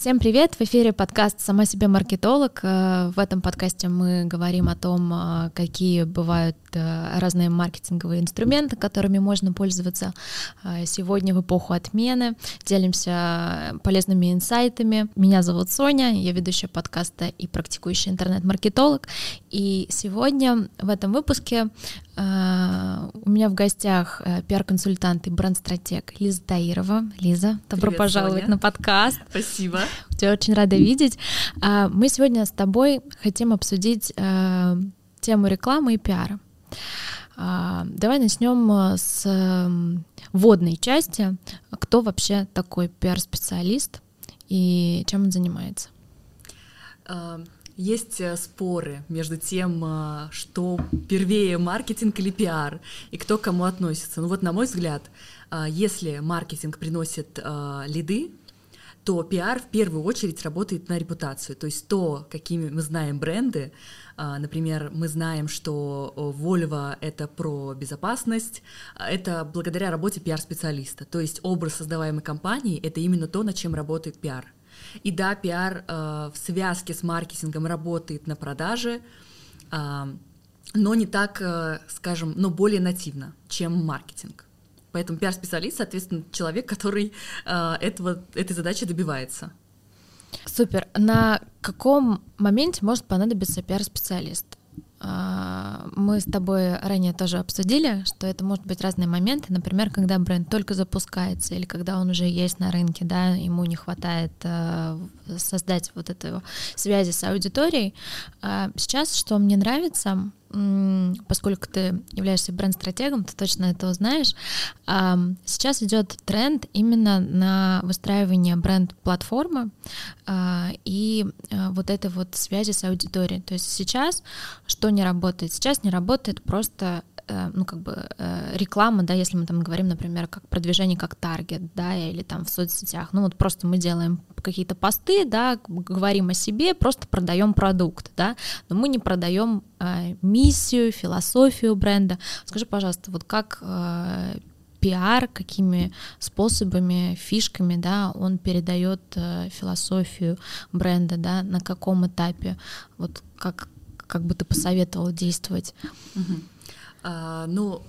Всем привет! В эфире подкаст «Сама себе маркетолог». Э, в этом подкасте мы говорим о том, э, какие бывают э, разные маркетинговые инструменты, которыми можно пользоваться сегодня в эпоху отмены. Делимся полезными инсайтами. Меня зовут Соня, я ведущая подкаста и практикующий интернет-маркетолог. И сегодня в этом выпуске у меня в гостях пиар-консультант и бренд-стратег Лиза Таирова. Лиза, добро Привет, пожаловать Соня. на подкаст. Спасибо. Тебя очень рада видеть. А, Мы сегодня с тобой хотим обсудить э, тему рекламы и пиара. А, Давай начнем э, с эм, вводной части. Кто вообще такой пиар-специалист и чем он занимается? Есть э, споры между тем, а, что первее маркетинг или пиар, и кто к кому относится. Ну вот, на мой взгляд, а, если маркетинг приносит лиды, то пиар в первую очередь работает на репутацию. То есть то, какими мы знаем бренды, например, мы знаем, что Volvo — это про безопасность, это благодаря работе пиар-специалиста. То есть образ создаваемой компании — это именно то, над чем работает пиар. И да, пиар э, в связке с маркетингом работает на продаже, а, но не так, э, скажем, но более нативно, чем маркетинг. Поэтому пиар-специалист, соответственно, человек, который э, этого, этой задачи добивается. Супер. На каком моменте может понадобиться пиар-специалист? А, Мы с тобой ранее тоже обсудили, что это может быть разные моменты, например, когда бренд только запускается или когда он уже есть на рынке, да, ему не хватает э, создать вот эту связи с аудиторией. А Сейчас, что мне нравится, поскольку ты являешься бренд-стратегом, ты точно это узнаешь. а, Сейчас идет тренд именно на выстраивание бренд-платформы и а, вот этой вот связи с аудиторией. То есть сейчас что не работает? Сейчас не работает просто э, ну, как бы э, реклама, да, если мы там говорим, например, как продвижение как таргет, да, или там в соцсетях, ну вот просто мы делаем какие-то посты, да, говорим о себе, просто продаем продукт, да, но мы не продаем э, миссию, философию бренда. Скажи, пожалуйста, вот как э, пиар, какими способами, фишками, да, он передает э, философию бренда, да, на каком этапе, вот как как бы ты посоветовал действовать? Мгм. А, ну,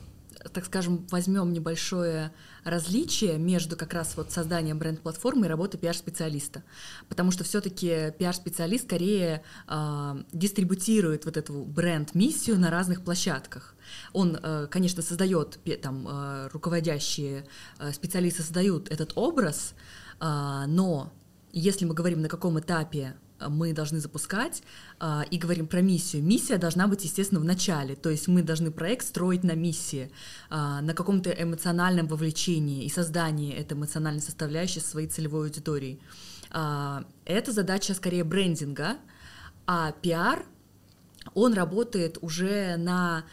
так скажем, возьмем небольшое различие между как раз вот созданием бренд-платформы и работой пиар-специалиста. Потому что все-таки пиар-специалист скорее а, дистрибутирует вот эту бренд-миссию на разных площадках. Он, э, конечно, создает, там, э, руководящие э, специалисты создают этот образ, а, но если мы говорим, на каком этапе э, мы должны запускать а, и говорим про миссию. Миссия должна быть, естественно, в начале, то есть мы должны проект строить на миссии, а, на каком-то эмоциональном вовлечении и создании этой эмоциональной составляющей своей целевой аудитории. А, Это задача скорее брендинга, а пиар он работает уже на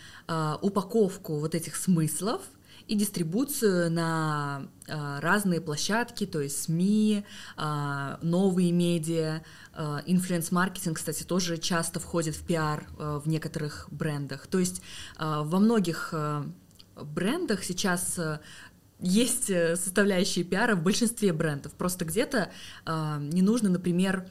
упаковку вот этих смыслов и дистрибуцию на разные площадки, то есть СМИ, а, новые медиа, а, инфлюенс-маркетинг, кстати, тоже часто входит в пиар а, в некоторых брендах. То есть а, во многих а, брендах сейчас а, есть э, составляющие пиара в большинстве брендов. Просто где-то а, не нужно, например,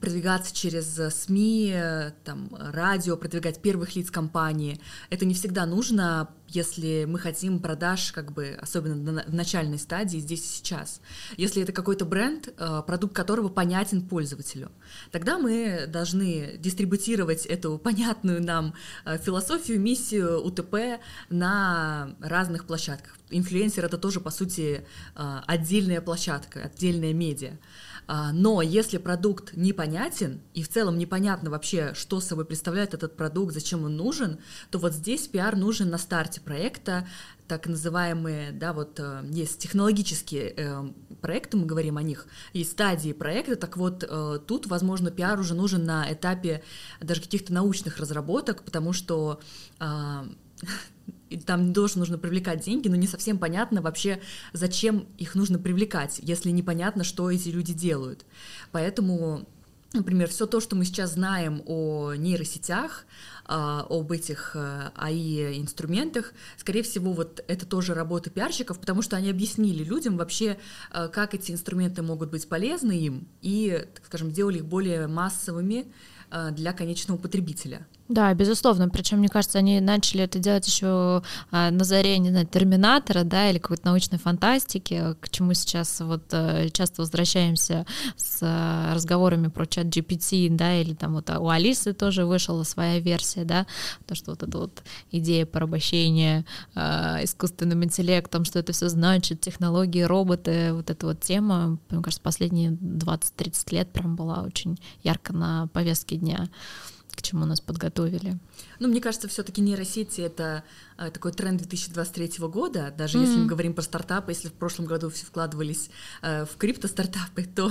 продвигаться через э, СМИ, э, там, радио, продвигать первых лиц компании. Это не всегда нужно, если мы хотим продаж, как бы, особенно в начальной стадии, здесь и сейчас. Если это какой-то бренд, э, продукт которого понятен пользователю, тогда мы должны дистрибутировать эту понятную нам философию, миссию УТП на разных площадках. Инфлюенсер — это тоже, по сути, отдельная площадка, отдельная медиа. А, Но если продукт непонятен и в целом непонятно вообще, что собой представляет этот продукт, зачем он нужен, то вот здесь пиар нужен на старте проекта, так называемые, да, вот э, есть технологические э, проекты, мы говорим о них, есть стадии проекта, так вот э, тут, возможно, пиар уже нужен на этапе даже каких-то научных разработок, потому что а, там тоже нужно привлекать деньги, но не совсем понятно вообще, зачем их нужно привлекать, если непонятно, что эти люди делают. Поэтому например, все то, что мы сейчас знаем о нейросетях, а, об этих AI-инструментах, скорее всего, вот это тоже работа пиарщиков, потому что они объяснили людям вообще, а, как эти инструменты могут быть полезны им, и, так скажем, сделали их более массовыми а, для конечного потребителя. Да, безусловно. Причем, мне кажется, они начали это делать еще а, на заре, не знаю, Терминатора, да, или какой-то научной фантастики, к чему сейчас вот э, часто возвращаемся с э, разговорами про чат GPT, да, или там вот у Алисы тоже вышла своя версия, да, то, что вот эта вот идея порабощения э, искусственным интеллектом, что это все значит, технологии, роботы, вот эта вот тема, мне кажется, последние 20-30 лет прям была очень ярко на повестке дня к чему нас подготовили. Ну, мне кажется, все-таки нейросети это э, такой тренд 2023 года. Даже mm-hmm. если мы говорим про стартапы, если в прошлом году все вкладывались э, в крипто-стартапы, то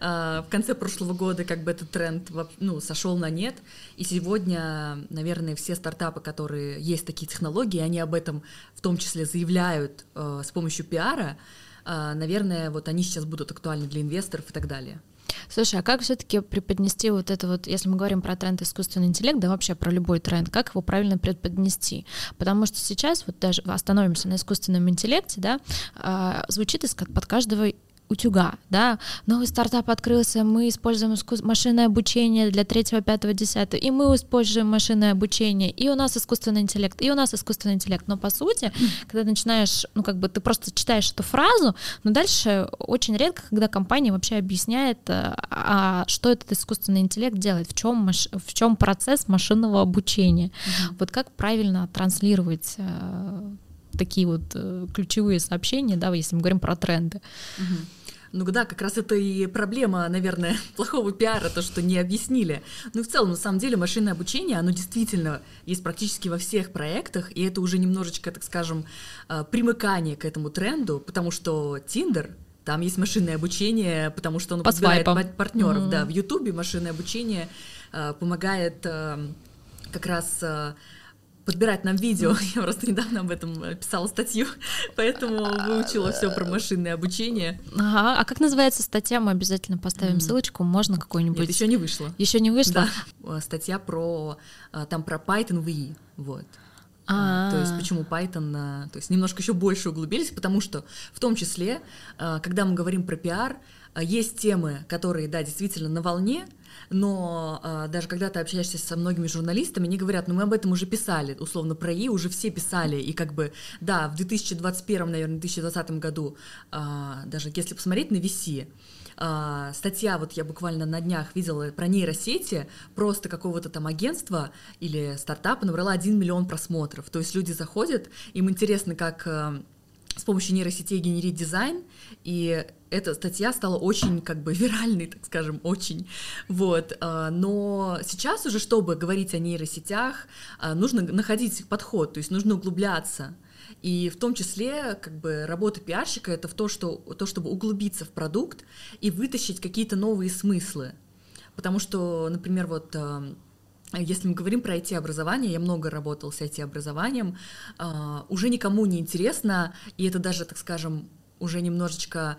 э, в конце прошлого года как бы этот тренд ну, сошел на нет. И сегодня, наверное, все стартапы, которые есть такие технологии, они об этом в том числе заявляют э, с помощью пиара. Э, наверное, вот они сейчас будут актуальны для инвесторов и так далее. Слушай, а как все-таки преподнести вот это вот, если мы говорим про тренд искусственный интеллект, да вообще про любой тренд, как его правильно преподнести? Потому что сейчас вот даже остановимся на искусственном интеллекте, да, а, звучит под каждого утюга, да, новый стартап открылся, мы используем машинное обучение для третьего, пятого, десятого, и мы используем машинное обучение, и у нас искусственный интеллект, и у нас искусственный интеллект, но по сути, когда начинаешь, ну как бы ты просто читаешь эту фразу, но дальше очень редко, когда компания вообще объясняет, э, а, что этот искусственный интеллект делает, в чем, в чем процесс машинного обучения, mm-hmm. вот как правильно транслировать э, такие вот э, ключевые сообщения, да, если мы говорим про тренды. Угу. Ну да, как раз это и проблема, наверное, плохого пиара, то, что не объяснили. Ну и в целом, на самом деле, машинное обучение, оно действительно есть практически во всех проектах, и это уже немножечко, так скажем, э, примыкание к этому тренду, потому что Tinder, там есть машинное обучение, потому что оно По подбирает партнеров, mm-hmm. да, в Ютубе машинное обучение э, помогает э, как раз э, подбирать нам видео. Я просто недавно об этом э, писала статью, поэтому выучила все про машинное обучение. Ага, а как называется статья? Мы обязательно поставим ссылочку. Можно какой-нибудь? Еще не вышло. Еще не вышло? Да. Статья про э, там про Python VE, вот. А-а-а. То есть почему Python, то есть немножко еще больше углубились, потому что в том числе, э, когда мы говорим про пиар, есть темы, которые, да, действительно на волне, но а, даже когда ты общаешься со многими журналистами, они говорят, ну мы об этом уже писали, условно про И уже все писали, и как бы, да, в 2021, наверное, 2020 году, а, даже если посмотреть на VC, Uh, статья, вот я буквально на днях видела про нейросети, просто какого-то там агентства или стартапа набрала 1 миллион просмотров. То есть люди заходят, им интересно, как uh, с помощью нейросетей генерить дизайн, и эта статья стала очень как бы виральной, так скажем, очень. Вот. А, но сейчас уже, чтобы говорить о нейросетях, а, нужно находить подход, то есть нужно углубляться. И в том числе как бы работа пиарщика это в то, что, то, чтобы углубиться в продукт и вытащить какие-то новые смыслы. Потому что, например, вот а, если мы говорим про IT-образование, я много работал с IT-образованием, уже никому не интересно, и это даже, так скажем, уже немножечко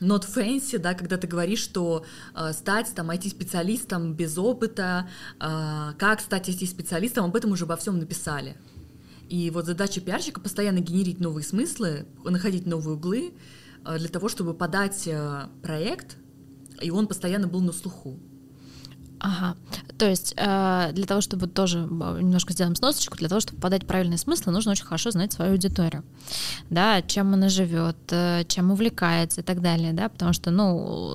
not fancy, да, когда ты говоришь, что э, стать там IT-специалистом без опыта, э, как стать IT-специалистом, об этом уже обо всем написали. И вот задача пиарщика постоянно генерить новые смыслы, находить новые углы э, для того, чтобы подать э, проект, и он постоянно был на слуху. Ага. То есть э, для того, чтобы тоже немножко сделаем сносочку, для того, чтобы подать правильный смысл, нужно очень хорошо знать свою аудиторию, да, чем она живет, э, чем увлекается и так далее, да, потому что, ну,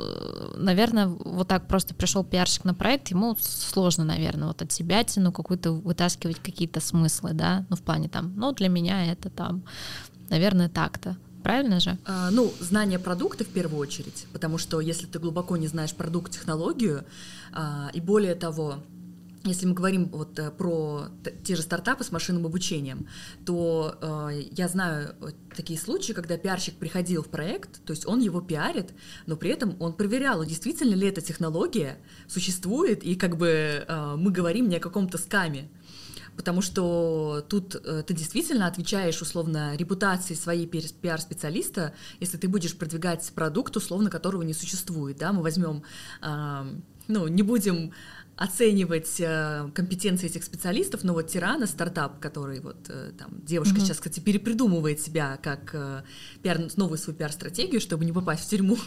наверное, вот так просто пришел пиарщик на проект, ему сложно, наверное, вот от себя тяну какую-то вытаскивать какие-то смыслы, да, ну в плане там, ну для меня это там, наверное, так-то. Правильно же? А, ну, знание продукта в первую очередь, потому что если ты глубоко не знаешь продукт, технологию, а, и более того, если мы говорим вот э, про те же стартапы с машинным обучением, то э, я знаю такие случаи, когда пиарщик приходил в проект, то есть он его пиарит, но при этом он проверял, действительно ли эта технология существует, и как бы э, мы говорим не о каком-то скаме. Потому что тут э, ты действительно отвечаешь условно репутации своей пиар-специалиста, если ты будешь продвигать продукт, условно которого не существует, да, мы возьмем, э, ну, не будем оценивать э, компетенции этих специалистов, но вот Тирана, стартап, который вот э, там девушка mm-hmm. сейчас, кстати, перепридумывает себя как э, пиар, новую свою пиар-стратегию, чтобы не попасть в тюрьму.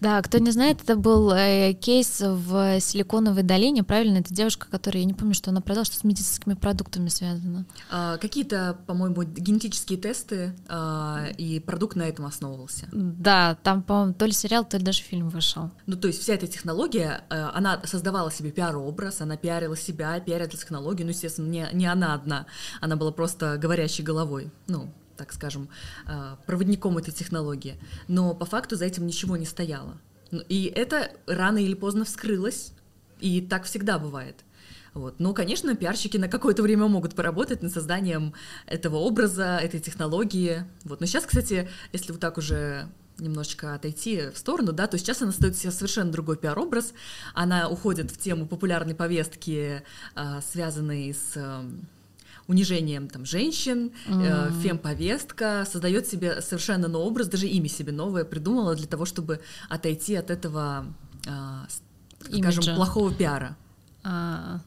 Да, кто не знает, это был э, кейс в Силиконовой долине, правильно? Это девушка, которая, я не помню, что она продала, что с медицинскими продуктами связано. А, какие-то, по-моему, генетические тесты, а, и продукт на этом основывался. Да, там, по-моему, то ли сериал, то ли даже фильм вышел. Ну, то есть вся эта технология, э, она создавала себе пиар-образ, она пиарила себя, пиарила технологию, ну, естественно, не, не она одна, она была просто говорящей головой, ну, так скажем, э, проводником этой технологии. Но по факту за этим ничего не стояло. Ну, и это рано или поздно вскрылось, и так всегда бывает. Вот. Но, конечно, пиарщики на какое-то время могут поработать над созданием этого образа, этой технологии. Вот. Но сейчас, кстати, если вот так уже немножечко отойти в сторону, да, то сейчас она стоит себе совершенно другой пиар-образ, она уходит в тему популярной повестки, э, связанной с унижением там, женщин, mm. э, фемповестка, создает себе совершенно новый образ, даже имя себе новое придумала для того, чтобы отойти от этого, э, скажем, плохого пиара. А,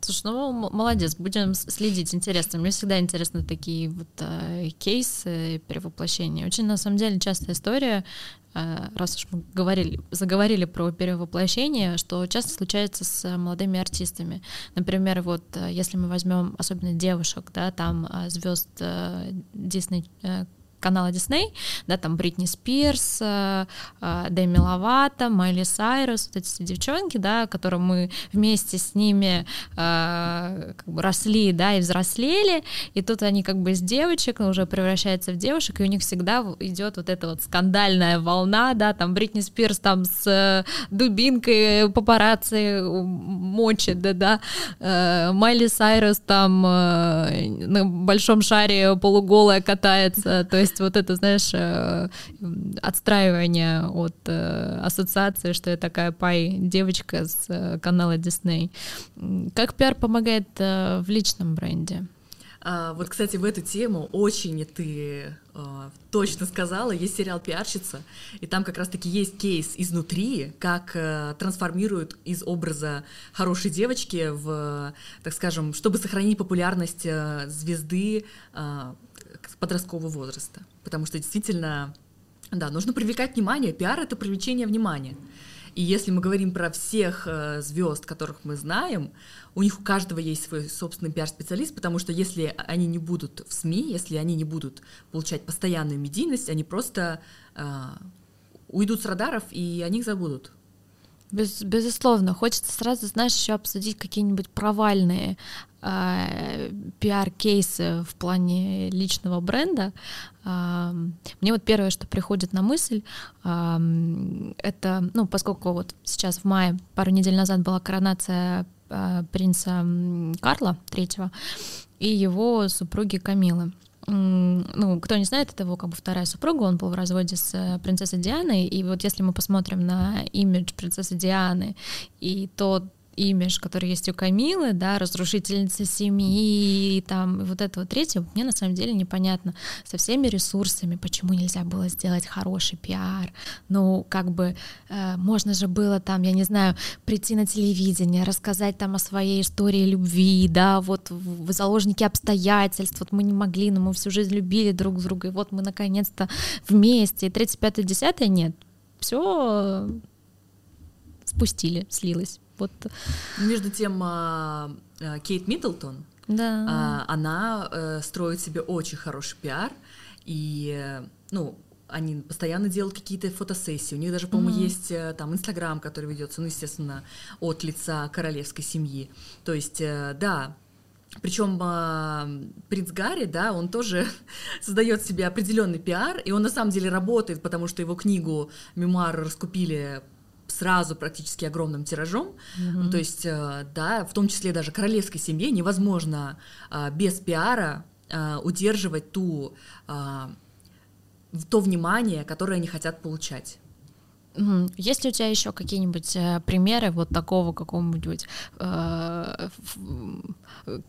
Слушай, ну молодец, будем следить, интересно. Мне всегда интересны такие вот э, кейсы перевоплощения. Очень на самом деле частая история, э, раз уж мы говорили, заговорили про перевоплощение, что часто случается с молодыми артистами. Например, вот э, если мы возьмем особенно девушек, да, там э, звезд э, Disney э, канала Дисней, да, там Бритни Спирс, э, э, Дэми Ловато, Майли Сайрус, вот эти все девчонки, да, которые мы вместе с ними э, как бы росли, да, и взрослели, и тут они как бы из девочек уже превращаются в девушек, и у них всегда идет вот эта вот скандальная волна, да, там Бритни Спирс там с дубинкой папарацци мочит, да, да, Майли Сайрус там на большом шаре полуголая катается, то есть есть вот это, знаешь, э, отстраивание от э, ассоциации, что я такая пай девочка с э, канала Disney. Как пиар помогает в личном бренде? А, вот, кстати, в эту тему очень ты а, точно сказала, есть сериал «Пиарщица», и там как раз-таки есть кейс изнутри, как а, трансформируют из образа хорошей девочки в, так скажем, чтобы сохранить популярность а, звезды а, подросткового возраста. Потому что действительно, да, нужно привлекать внимание. Пиар — это привлечение внимания. И если мы говорим про всех э, звезд, которых мы знаем, у них у каждого есть свой собственный пиар-специалист, потому что если они не будут в СМИ, если они не будут получать постоянную медийность, они просто э, уйдут с радаров и о них забудут. Без, безусловно, хочется сразу, знаешь, еще обсудить какие-нибудь провальные э, пиар-кейсы в плане личного бренда. Э, мне вот первое, что приходит на мысль, э, это, ну, поскольку вот сейчас в мае, пару недель назад была коронация э, принца Карла третьего и его супруги Камилы ну, кто не знает, это его как бы вторая супруга, он был в разводе с э, принцессой Дианой, и вот если мы посмотрим на имидж принцессы Дианы и тот имидж, который есть у Камилы, да, разрушительница семьи, там, и вот этого третьего, мне на самом деле непонятно со всеми ресурсами, почему нельзя было сделать хороший пиар. Ну, как бы, э, можно же было там, я не знаю, прийти на телевидение, рассказать там о своей истории любви, да, вот в заложники обстоятельств, вот мы не могли, но мы всю жизнь любили друг друга, и вот мы наконец-то вместе, и 35 10 нет, все спустили, слилось. Вот. Между тем, а, а, Кейт Миддлтон, да. А, она э, строит себе очень хороший пиар, и, ну, они постоянно делают какие-то фотосессии. У них даже, по-моему, mm-hmm. есть э, там Инстаграм, который ведется, ну, естественно, от лица королевской семьи. То есть, э, да, причем э, принц Гарри, да, он тоже создает себе определенный пиар, и он на самом деле работает, потому что его книгу мемуары раскупили сразу практически огромным тиражом. Mm-hmm. Ну, то есть, э, да, в том числе даже королевской семье невозможно э, без пиара э, удерживать ту, то внимание, которое они хотят получать. Есть ли у тебя еще какие-нибудь э, примеры вот такого какого-нибудь э,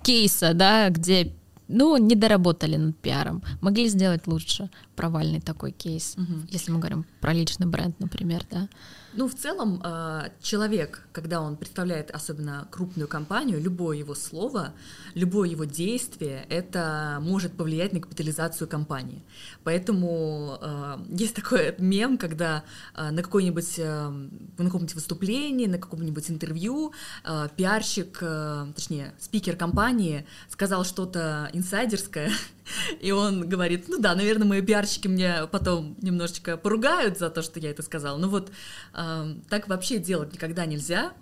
кейса, да, где ну, не доработали над пиаром, могли сделать лучше провальный такой кейс, угу. если мы говорим про личный бренд, например, да? Ну, в целом, а, человек, когда он представляет особенно крупную компанию, любое его слово, любое его действие, это может повлиять на капитализацию компании. Поэтому а, есть такой мем, когда а, на какой-нибудь на каком-нибудь выступлении, на каком-нибудь интервью пиарщик, точнее, спикер компании сказал что-то инсайдерское, И он говорит, ну да, наверное, мои пиарщики мне потом немножечко поругают за то, что я это сказал. Но вот э, так вообще делать никогда нельзя.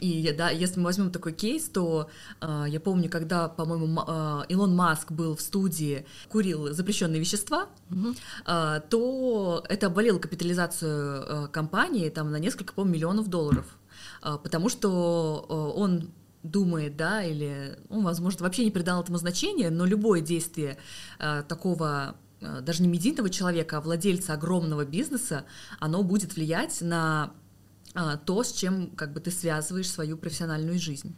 И да, если мы возьмем такой кейс, то э, я помню, когда, по-моему, э, Илон Маск был в студии, курил запрещенные вещества, mm-hmm. э, то это обвалило капитализацию э, компании там на несколько, по миллионов долларов, потому что он думает, да, или, ну, возможно, вообще не придал этому значения, но любое действие э, такого э, даже не медийного человека, а владельца огромного бизнеса, оно будет влиять на э, то, с чем как бы ты связываешь свою профессиональную жизнь.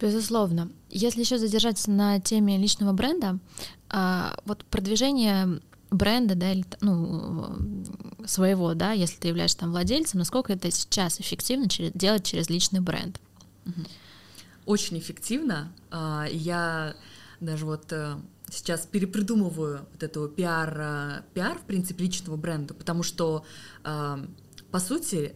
Безусловно. Если еще задержаться на теме личного бренда, э, вот продвижение бренда, да, или, ну, своего, да, если ты являешься там владельцем, насколько это сейчас эффективно через, делать через личный бренд? Uh-huh очень эффективно. А, я даже вот э, сейчас перепридумываю вот эту пиар, э, пиар, в принципе, личного бренда, потому что, э, по сути,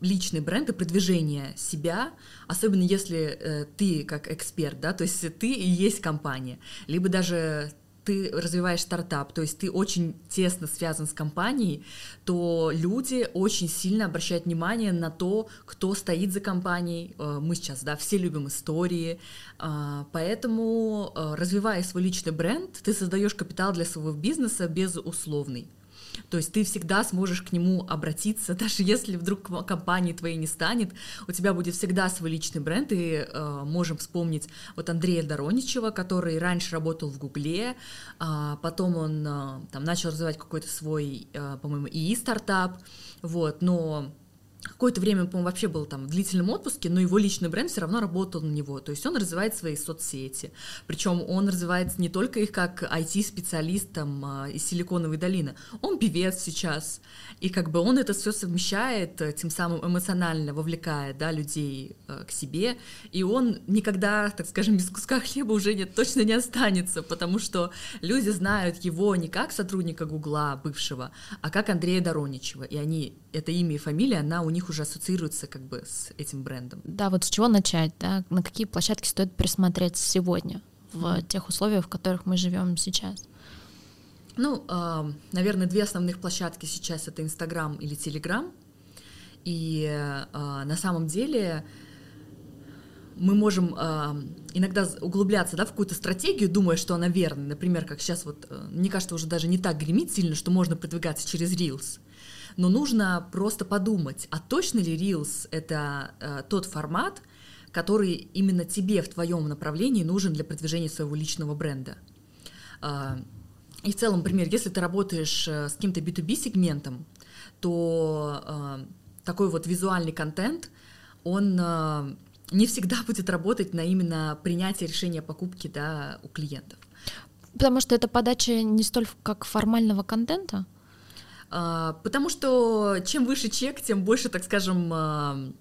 личный бренд и продвижение себя, особенно если ты как эксперт, да, то есть ты и есть компания, либо даже ты развиваешь стартап, то есть ты очень тесно связан с компанией, то люди очень сильно обращают внимание на то, кто стоит за компанией. Э, мы сейчас, да, все любим истории, э, поэтому, э, развивая свой личный бренд, ты создаешь капитал для своего бизнеса безусловный. То есть ты всегда сможешь к нему обратиться, даже если вдруг компании твоей не станет, у тебя будет всегда свой личный бренд, и э, можем вспомнить вот Андрея Дороничева, который раньше работал в Гугле, э, потом он э, там начал развивать какой-то свой, э, по-моему, ИИ-стартап, вот, но какое-то время, по-моему, вообще был там в длительном отпуске, но его личный бренд все равно работал на него. То есть он развивает свои соцсети. Причем он развивает не только их как IT-специалист там, а, из Силиконовой долины. Он певец сейчас. И как бы он это все совмещает, э, тем самым эмоционально вовлекая да, людей э, к себе. И он никогда, так скажем, без куска хлеба уже нет, точно не останется, потому что люди знают его не как сотрудника Гугла бывшего, а как Андрея Дороничева. И они, это имя и фамилия, она у них уже ассоциируется как бы с этим брендом. Да, вот с чего начать, да? На какие площадки стоит присмотреть сегодня в mm-hmm. тех условиях, в которых мы живем сейчас? Ну, э, наверное, две основных площадки сейчас это Инстаграм или Телеграм. И э, на самом деле мы можем э, иногда углубляться да, в какую-то стратегию, думая, что она верная. Например, как сейчас вот, э, мне кажется, уже даже не так гремит сильно, что можно продвигаться через Reels. Но нужно просто подумать, а точно ли Reels — это э, тот формат, который именно тебе в твоем направлении нужен для продвижения своего личного бренда. Э, и в целом, например, если ты работаешь э, с каким-то B2B сегментом, то э, такой вот визуальный контент, он э, не всегда будет работать на именно принятие решения покупки да, у клиентов. Потому что это подача не столь как формального контента? А, потому что чем выше чек, тем больше, так скажем, а,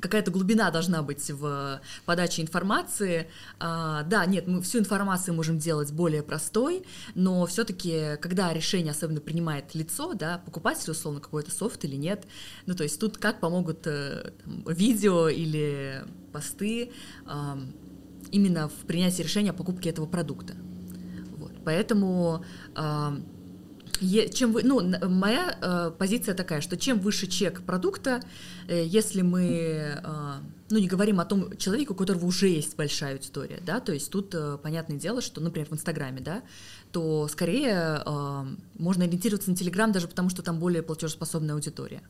какая-то глубина должна быть в подаче информации. А, да, нет, мы всю информацию можем делать более простой, но все-таки, когда решение особенно принимает лицо, да, покупатель, условно, какой-то софт или нет, ну, то есть тут как помогут э, видео или посты именно в принятии решения о покупке этого продукта. Вот. Поэтому чем вы, ну, моя э, позиция такая, что чем выше чек продукта, э, если мы, э, ну, не говорим о том человеке, у которого уже есть большая аудитория, да, то есть тут э, понятное дело, что, например, в Инстаграме, да, то скорее э, можно ориентироваться на Телеграм даже потому, что там более платежеспособная аудитория.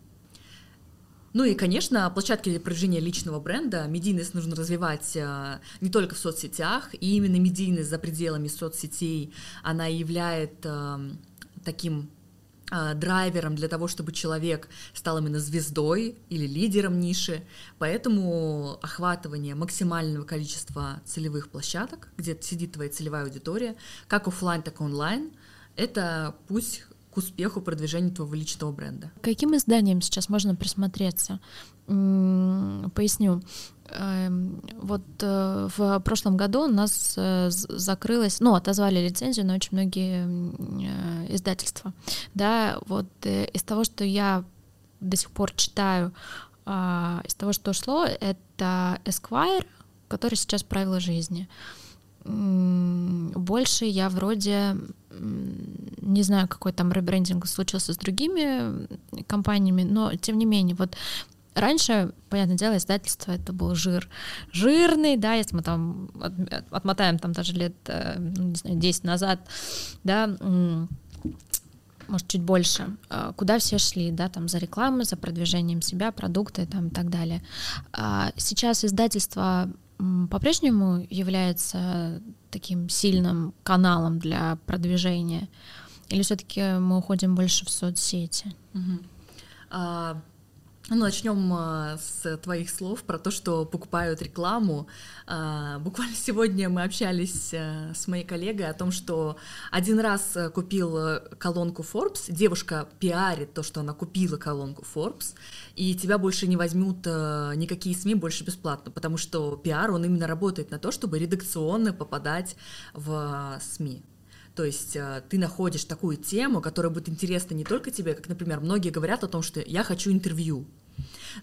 Ну и, конечно, площадки для продвижения личного бренда, медийность нужно развивать э, не только в соцсетях, и именно медийность за пределами соцсетей, она является э, таким а, драйвером для того, чтобы человек стал именно звездой или лидером ниши. Поэтому охватывание максимального количества целевых площадок, где сидит твоя целевая аудитория, как офлайн, так и онлайн, это путь к успеху продвижения твоего личного бренда. Каким изданиям сейчас можно присмотреться? Поясню. Эм, вот э, в прошлом году у нас э, закрылось, ну, отозвали лицензию на очень многие э, издательства. Да, вот из того, что я до сих пор читаю, а, из того, что шло, это Esquire, который сейчас правила жизни. Больше я вроде не знаю, какой там ребрендинг случился с другими компаниями, но тем не менее, вот Раньше, понятное дело, издательство это был жир. Жирный, да, если мы там отмотаем там даже лет, э, не знаю, 10 назад, да, может, чуть больше, а куда все шли, да, там за рекламой, за продвижением себя, продукты там и так далее. А сейчас издательство по-прежнему является таким сильным каналом для продвижения? Или все-таки мы уходим больше в соцсети? Угу. А, ну, начнем а, с твоих слов про то, что покупают рекламу. А, буквально сегодня мы общались а, с моей коллегой о том, что один раз купил колонку Forbes, девушка пиарит то, что она купила колонку Forbes, и тебя больше не возьмут никакие СМИ больше бесплатно, потому что пиар, он именно работает на то, чтобы редакционно попадать в СМИ. То есть ты находишь такую тему, которая будет интересна не только тебе, как, например, многие говорят о том, что я хочу интервью.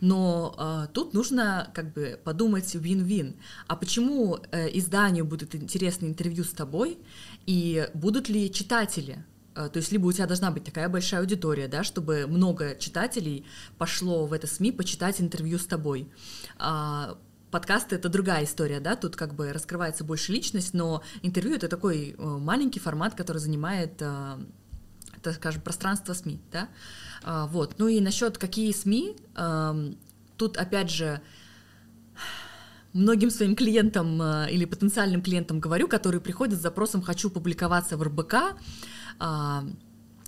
Но э, тут нужно как бы подумать вин-вин. А почему э, изданию будет интересно интервью с тобой, и будут ли читатели э, то есть либо у тебя должна быть такая большая аудитория, да, чтобы много читателей пошло в это СМИ почитать интервью с тобой. А, подкасты это другая история, да, тут как бы раскрывается больше личность, но интервью это такой э, маленький формат, который занимает, э, так скажем, пространство СМИ, да. А, вот. Ну и насчет какие СМИ, тут опять же многим своим клиентам а, или потенциальным клиентам говорю, которые приходят с запросом «хочу публиковаться в РБК», а,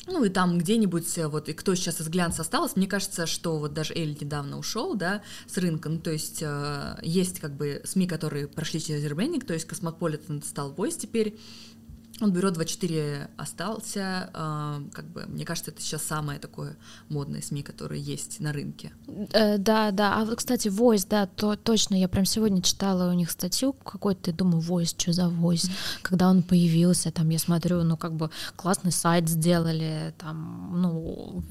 ну и там где-нибудь, вот, и кто сейчас из глянца осталось, мне кажется, что вот даже Elle недавно ушел, да, с рынка, ну то есть есть как бы СМИ, которые прошли через ребрендинг, то есть Космополитен стал Voice теперь, он Buro 24 остался, э, как бы, мне кажется, это сейчас самое такое модное СМИ, которое есть на рынке. Э, да, да, а вот, кстати, Voice, да, то точно, я прям сегодня читала у них статью какой-то, думаю, Voice, что за Voice, mm-hmm. когда он появился, там, я смотрю, ну, как бы классный сайт сделали, там, ну,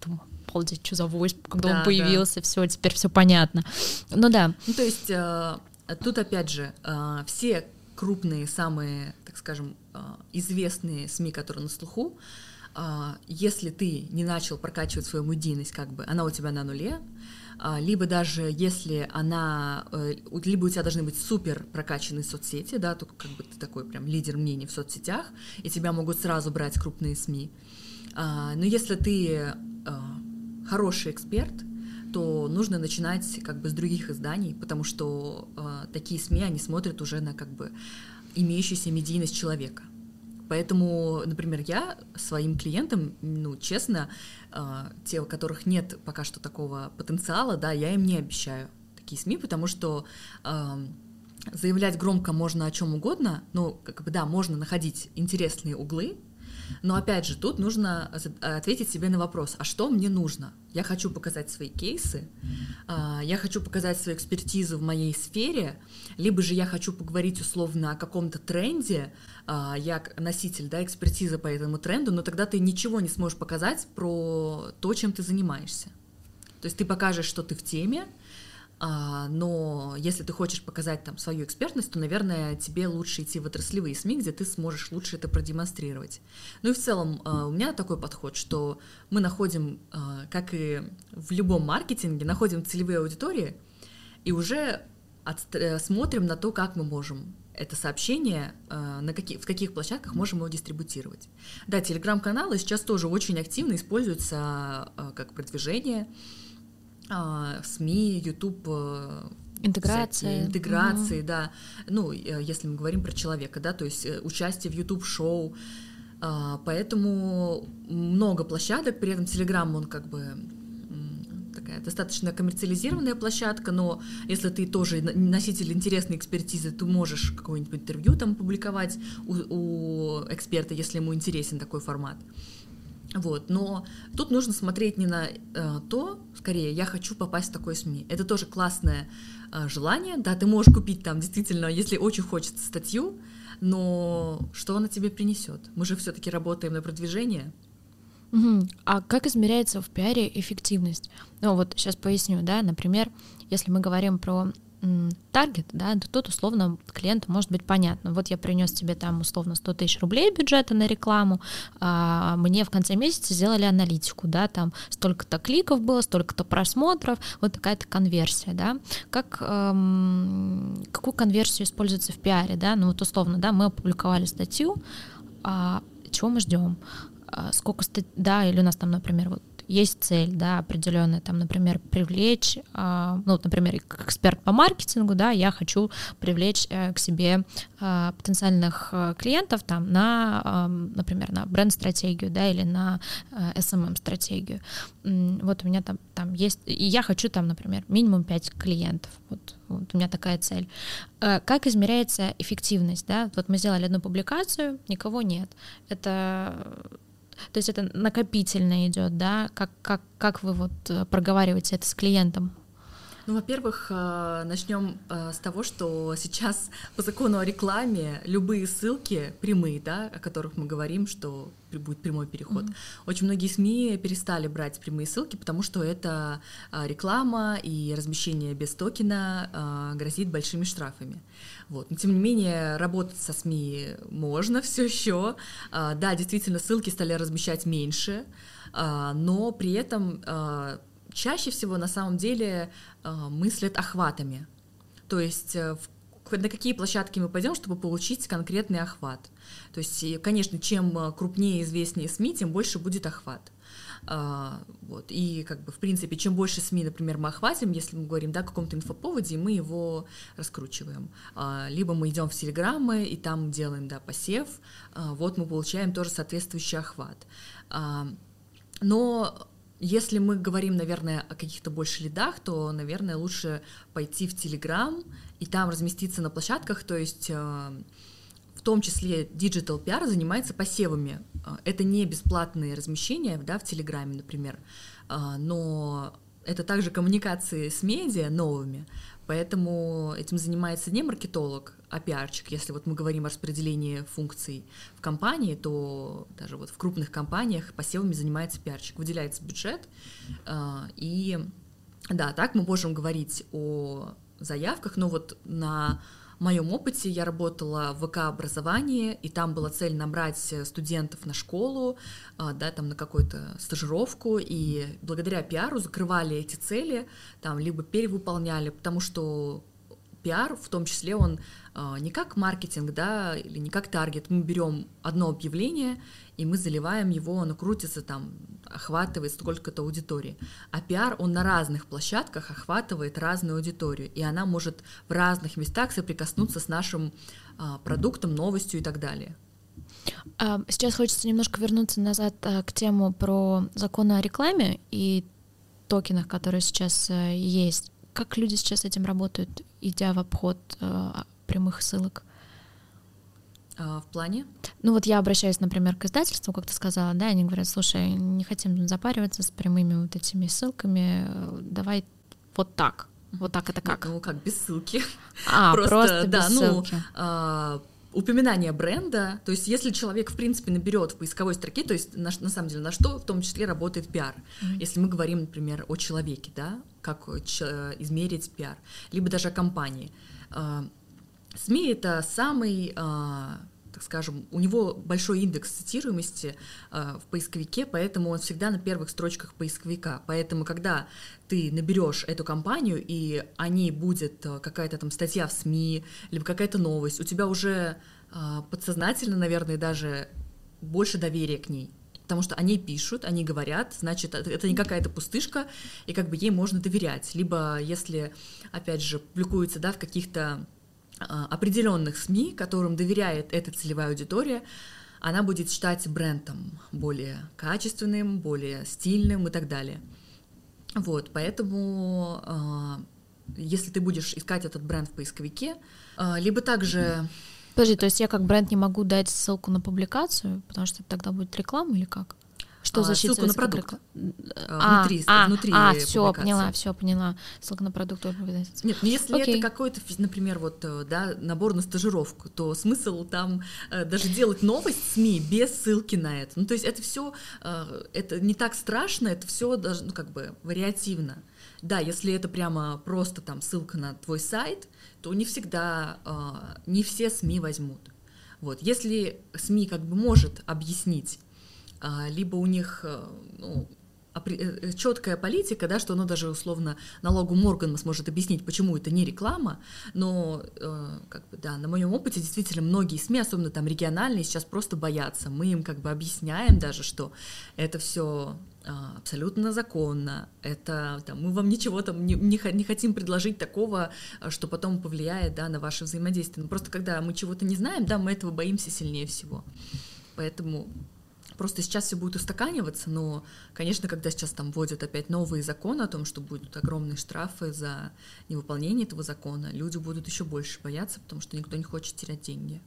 там, обалдеть, что за Voice, когда да, он появился, да. все, теперь все понятно. Ну да. Ну, то есть э, тут, опять же, э, все крупные, самые, так скажем, а, известные СМИ, которые на слуху, а, если ты не начал прокачивать свою медийность, как бы она у тебя на нуле, а, либо даже если она, э, либо у тебя должны быть супер прокачанные соцсети, да, то как бы ты такой прям лидер мнений в соцсетях, и тебя могут сразу брать крупные СМИ. Но если ты хороший эксперт, то нужно начинать как бы с других изданий, потому что такие СМИ, они смотрят уже на как бы имеющуюся медийность человека. Поэтому, например, я своим клиентам, ну, честно, э, те, у которых нет пока что такого потенциала, да, я им не обещаю такие СМИ, потому что э, заявлять громко можно о чем угодно, ну, как бы, да, можно находить интересные углы, но опять же, тут нужно ответить себе на вопрос, а что мне нужно? Я хочу показать свои кейсы, а, я хочу показать свою экспертизу в моей сфере, либо же я хочу поговорить условно о каком-то тренде, а, я носитель да, экспертизы по этому тренду, но тогда ты ничего не сможешь показать про то, чем ты занимаешься. То есть ты покажешь, что ты в теме, но если ты хочешь показать там свою экспертность, то, наверное, тебе лучше идти в отраслевые СМИ, где ты сможешь лучше это продемонстрировать. Ну и в целом а, у меня такой подход, что мы находим, а, как и в любом маркетинге, находим целевые аудитории и уже смотрим на то, как мы можем это сообщение, на каких, в каких площадках можем его дистрибутировать. Да, телеграм-каналы сейчас тоже очень активно используются как продвижение, а, СМИ, YouTube, э, интеграции, интеграции, угу. да. Ну, э, если мы говорим про человека, да, то есть э, участие в YouTube-шоу, А, поэтому много площадок, при этом Telegram, он как бы такая достаточно коммерциализированная площадка, но если ты тоже носитель интересной экспертизы, ты можешь какое-нибудь интервью там публиковать у, у эксперта, если ему интересен такой формат. Вот, но тут нужно смотреть не на э, то, скорее, я хочу попасть в такой СМИ. Это тоже классное э, желание, да, ты можешь купить там действительно, если очень хочется статью, но что она тебе принесет? Мы же все-таки работаем на продвижение. Угу. А как измеряется в пиаре эффективность? Ну вот сейчас поясню, да, например, если мы говорим про таргет, да, то тут условно клиенту может быть понятно. Вот я принес тебе там условно 100 тысяч рублей бюджета на рекламу, а мне в конце месяца сделали аналитику, да, там столько-то кликов было, столько-то просмотров, вот такая-то конверсия, да. Как, эм, какую конверсию используется в пиаре, да, ну вот условно, да, мы опубликовали статью, а чего мы ждем? А сколько да, или у нас там, например, вот есть цель, да, определенная, там, например, привлечь, а, ну, например, как эксперт по маркетингу, да, я хочу привлечь э, к себе а, потенциальных э, клиентов там на, например, на бренд-стратегию, да, или на SMM-стратегию. Эм вот у меня там, там есть, и я хочу там, например, минимум 5 клиентов, вот, вот у меня такая цель. Э, как измеряется эффективность, да, вот мы сделали одну публикацию, никого нет, это то есть это накопительно идет, да? Как, как, как вы вот э, проговариваете это с клиентом? Ну, во-первых, э, начнем э, с того, что сейчас по закону о рекламе любые ссылки прямые, да, о которых мы говорим, что будет прямой переход. Mm-hmm. Очень многие СМИ перестали брать прямые ссылки, потому что это реклама и размещение без токена грозит большими штрафами. Вот. Но тем не менее, работать со СМИ можно все еще. Да, действительно, ссылки стали размещать меньше, но при этом чаще всего на самом деле мыслят охватами. То есть э, на какие площадки мы пойдем, чтобы получить конкретный охват. То есть, конечно, чем э, крупнее и известнее СМИ, тем больше будет охват. А, вот. И как бы в принципе, чем больше СМИ, например, мы охватим, если мы говорим да, о каком-то инфоповоде, мы его раскручиваем. А, либо мы идем в телеграммы и там делаем да, посев, а, вот мы получаем тоже соответствующий охват. Но если мы говорим, наверное, о каких-то больше лидах, то, наверное, лучше пойти в Telegram и там разместиться на площадках, то есть в том числе Digital PR занимается посевами. Э, это не бесплатные размещения да, в Телеграме, например, э, но это также коммуникации с медиа новыми, поэтому этим занимается не маркетолог, а пиарчик. Если вот мы говорим о распределении функций в компании, то даже вот в крупных компаниях посевами занимается пиарчик. Выделяется бюджет, а, и да, так мы можем говорить о заявках, но вот на моем опыте я работала в ВК-образовании, и там была цель набрать студентов на школу, а, да, там на какую-то стажировку, и благодаря пиару закрывали эти цели, там, либо перевыполняли, потому что пиар, в том числе, он э, не как маркетинг, да, или не как таргет. Мы берем одно объявление, и мы заливаем его, оно крутится там, охватывает сколько-то аудитории. А пиар, он на разных площадках охватывает разную аудиторию, и она может в разных местах соприкоснуться с нашим э, продуктом, новостью и так далее. А, сейчас хочется немножко вернуться назад к тему про законы о рекламе и токенах, которые сейчас э, есть. Как люди сейчас этим работают, идя в обход э, прямых ссылок? А, в плане? Ну вот я обращаюсь, например, к издательству, как ты сказала, да, они говорят, слушай, не хотим запариваться с прямыми вот этими ссылками, давай вот так. Вот так это как? Ну, как без ссылки. А, просто, просто да, без ну, ссылки. А, упоминание бренда, то есть если человек, в принципе, наберет в поисковой строке, то есть на, на самом деле на что в том числе работает пиар, mm-hmm. если мы говорим, например, о человеке, да, как ч- измерить пиар, либо даже о компании. А, СМИ это самый а, так скажем, у него большой индекс цитируемости э, в поисковике, поэтому он всегда на первых строчках поисковика. Поэтому, когда ты наберешь эту компанию, и о ней будет э, какая-то там статья в СМИ, либо какая-то новость, у тебя уже э, подсознательно, наверное, даже больше доверия к ней. Потому что они пишут, они говорят, значит, это не какая-то пустышка, и как бы ей можно доверять. Либо если, опять же, публикуется да, в каких-то определенных СМИ, которым доверяет эта целевая аудитория, она будет считать брендом более качественным, более стильным и так далее. Вот, поэтому э, если ты будешь искать этот бренд в поисковике, э, либо также... Подожди, то есть я как бренд не могу дать ссылку на публикацию, потому что тогда будет реклама или как? Что а, ссылку на продукт. А, внутри, а, внутри а, все, поняла, все, поняла. Ссылка на продукт Нет, ну если Окей. это какой-то, например, вот, э, да, набор на стажировку, то смысл там э, даже делать новость СМИ без ссылки на это. Ну, то есть это все, э, это не так страшно, это все даже, ну, как бы вариативно. Да, если это прямо просто там ссылка на твой сайт, то не всегда, не все СМИ возьмут. Вот. Если СМИ как бы может объяснить а, либо у них э, ну, э, четкая политика, да, что оно даже условно налогу Морган сможет объяснить, почему это не реклама, но э, как бы да, на моем опыте действительно многие СМИ, особенно там региональные, сейчас просто боятся. Мы им как бы объясняем даже, что это все а, абсолютно законно, это там, мы вам ничего там не, не, не хотим предложить такого, что потом повлияет да, на ваше взаимодействие. Но просто когда мы чего-то не знаем, да, мы этого боимся сильнее всего. Поэтому Просто сейчас все будет устаканиваться, но, конечно, когда сейчас там вводят опять новые законы о том, что будут огромные штрафы за невыполнение этого закона, люди будут еще больше бояться, потому что никто не хочет терять деньги.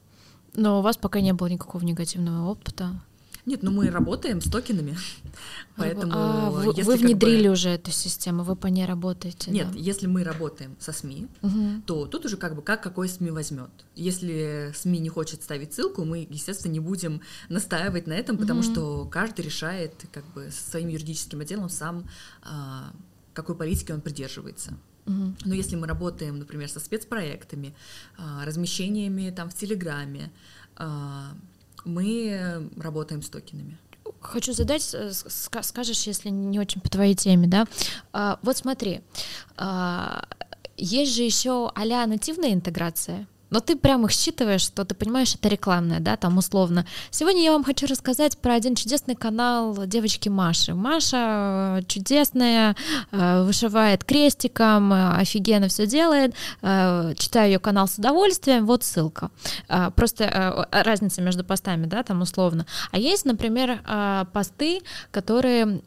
Но у вас пока не было никакого негативного опыта нет, ну мы работаем с токенами, поэтому а, вы, вы внедрили бы... уже эту систему, вы по ней работаете? Нет, да? если мы работаем со СМИ, угу. то тут уже как бы как какой СМИ возьмет. Если СМИ не хочет ставить ссылку, мы, естественно, не будем настаивать на этом, потому угу. что каждый решает как бы со своим юридическим отделом сам, а, какой политики он придерживается. Но если мы работаем, например, со спецпроектами, а, размещениями там в Телеграме, а, мы работаем с токенами. Хочу задать, э, скажешь, если не очень по твоей теме, да? А, вот смотри, а, есть же еще а нативная интеграция но ты прям их считываешь, что ты понимаешь, это рекламное, да, там условно. Сегодня я вам хочу рассказать про один чудесный канал девочки Маши. Маша э, чудесная, э, вышивает крестиком, э, офигенно все делает. Читаю ее канал с удовольствием, вот ссылка. Просто разница между постами, да, там условно. А есть, например, посты, которые,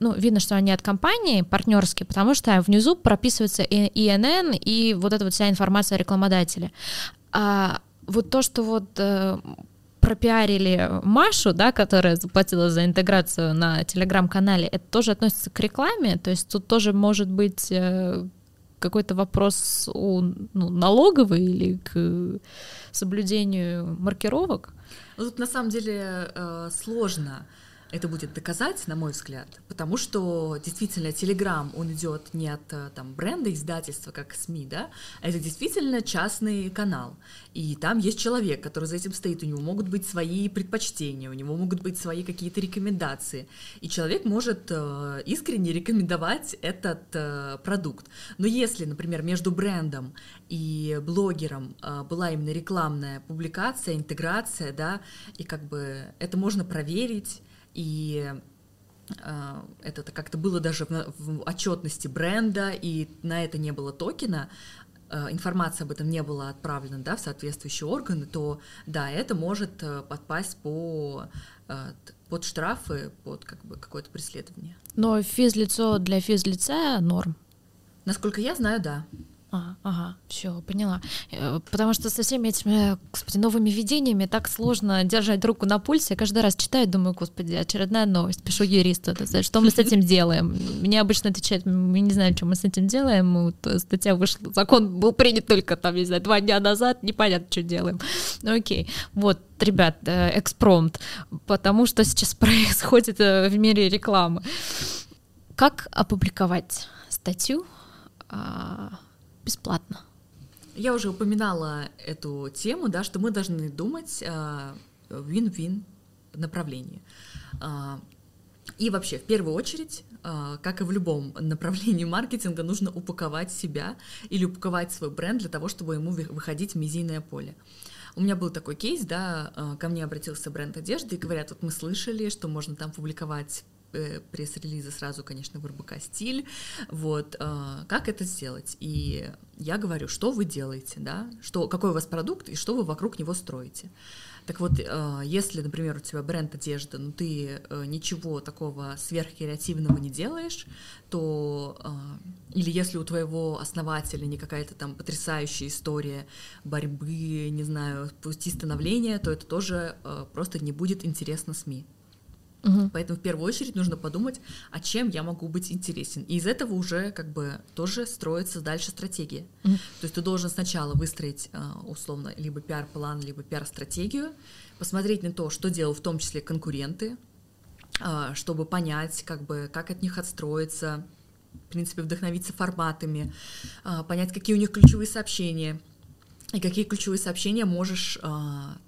ну, видно, что они от компании партнерские, потому что внизу прописывается ИНН и вот эта вот вся информация о рекламодателе пользователя. А вот то, что вот э, пропиарили Машу, да, которая заплатила за интеграцию на телеграм-канале, это тоже относится к рекламе, то есть тут тоже может быть э, какой-то вопрос у ну, налоговой или к соблюдению маркировок? Ну, тут на самом деле э, сложно это будет доказать, на мой взгляд, потому что действительно Telegram, он идет не от э, там, бренда издательства, как СМИ, да, а это действительно частный канал, и там есть человек, который за этим стоит, у него могут быть свои предпочтения, у него могут быть свои какие-то рекомендации, и человек может э, искренне рекомендовать этот э, продукт. Но если, например, между брендом и блогером э, была именно рекламная публикация, интеграция, да, и как бы это можно проверить, и э, это как-то было даже в, отчетности бренда, и на это не было токена, э, информация об этом не была отправлена да, в соответствующие органы, то да, это может э, подпасть по, под штрафы, под как бы, какое-то преследование. Но физлицо для физлица норм? Насколько я знаю, да. А, ага, все, поняла. Э, потому что со всеми этими, господи, новыми видениями так сложно держать руку на пульсе. Я каждый раз читаю, думаю, господи, очередная новость. Пишу юристу, что мы с этим делаем. Мне обычно отвечают, мы не знаем, что мы с этим делаем. Вот статья вышла, закон был принят только там, не знаю, два дня назад, непонятно, что делаем. Ну окей, вот, ребят, э, экспромт, потому что сейчас происходит э, в мире рекламы. Как опубликовать статью? Бесплатно. Я уже упоминала эту тему, да, что мы должны думать э, вин-вин направлении. Э, и вообще, в первую очередь, э, как и в любом направлении маркетинга, нужно упаковать себя или упаковать свой бренд для того, чтобы ему выходить в мизийное поле. У меня был такой кейс, да, ко мне обратился бренд одежды и говорят, вот мы слышали, что можно там публиковать э, пресс-релизы сразу, конечно, в РБК стиль, вот, э, как это сделать? И я говорю, что вы делаете, да, что, какой у вас продукт и что вы вокруг него строите. Так вот, э, если, например, у тебя бренд одежды, но ты ничего такого сверхкреативного не делаешь, то или если у твоего основателя не какая-то там потрясающая история борьбы, не знаю, пути становления, то это тоже просто не будет интересно СМИ. Угу. Поэтому в первую очередь нужно подумать, а чем я могу быть интересен. И из этого уже как бы тоже строится дальше стратегия. Угу. То есть ты должен сначала выстроить а, условно либо пиар-план, либо пиар-стратегию, посмотреть на то, что делают в том числе конкуренты, а, чтобы понять, как бы, как от них отстроиться, в принципе, вдохновиться форматами, а, понять, какие у них ключевые сообщения, и какие ключевые сообщения можешь э,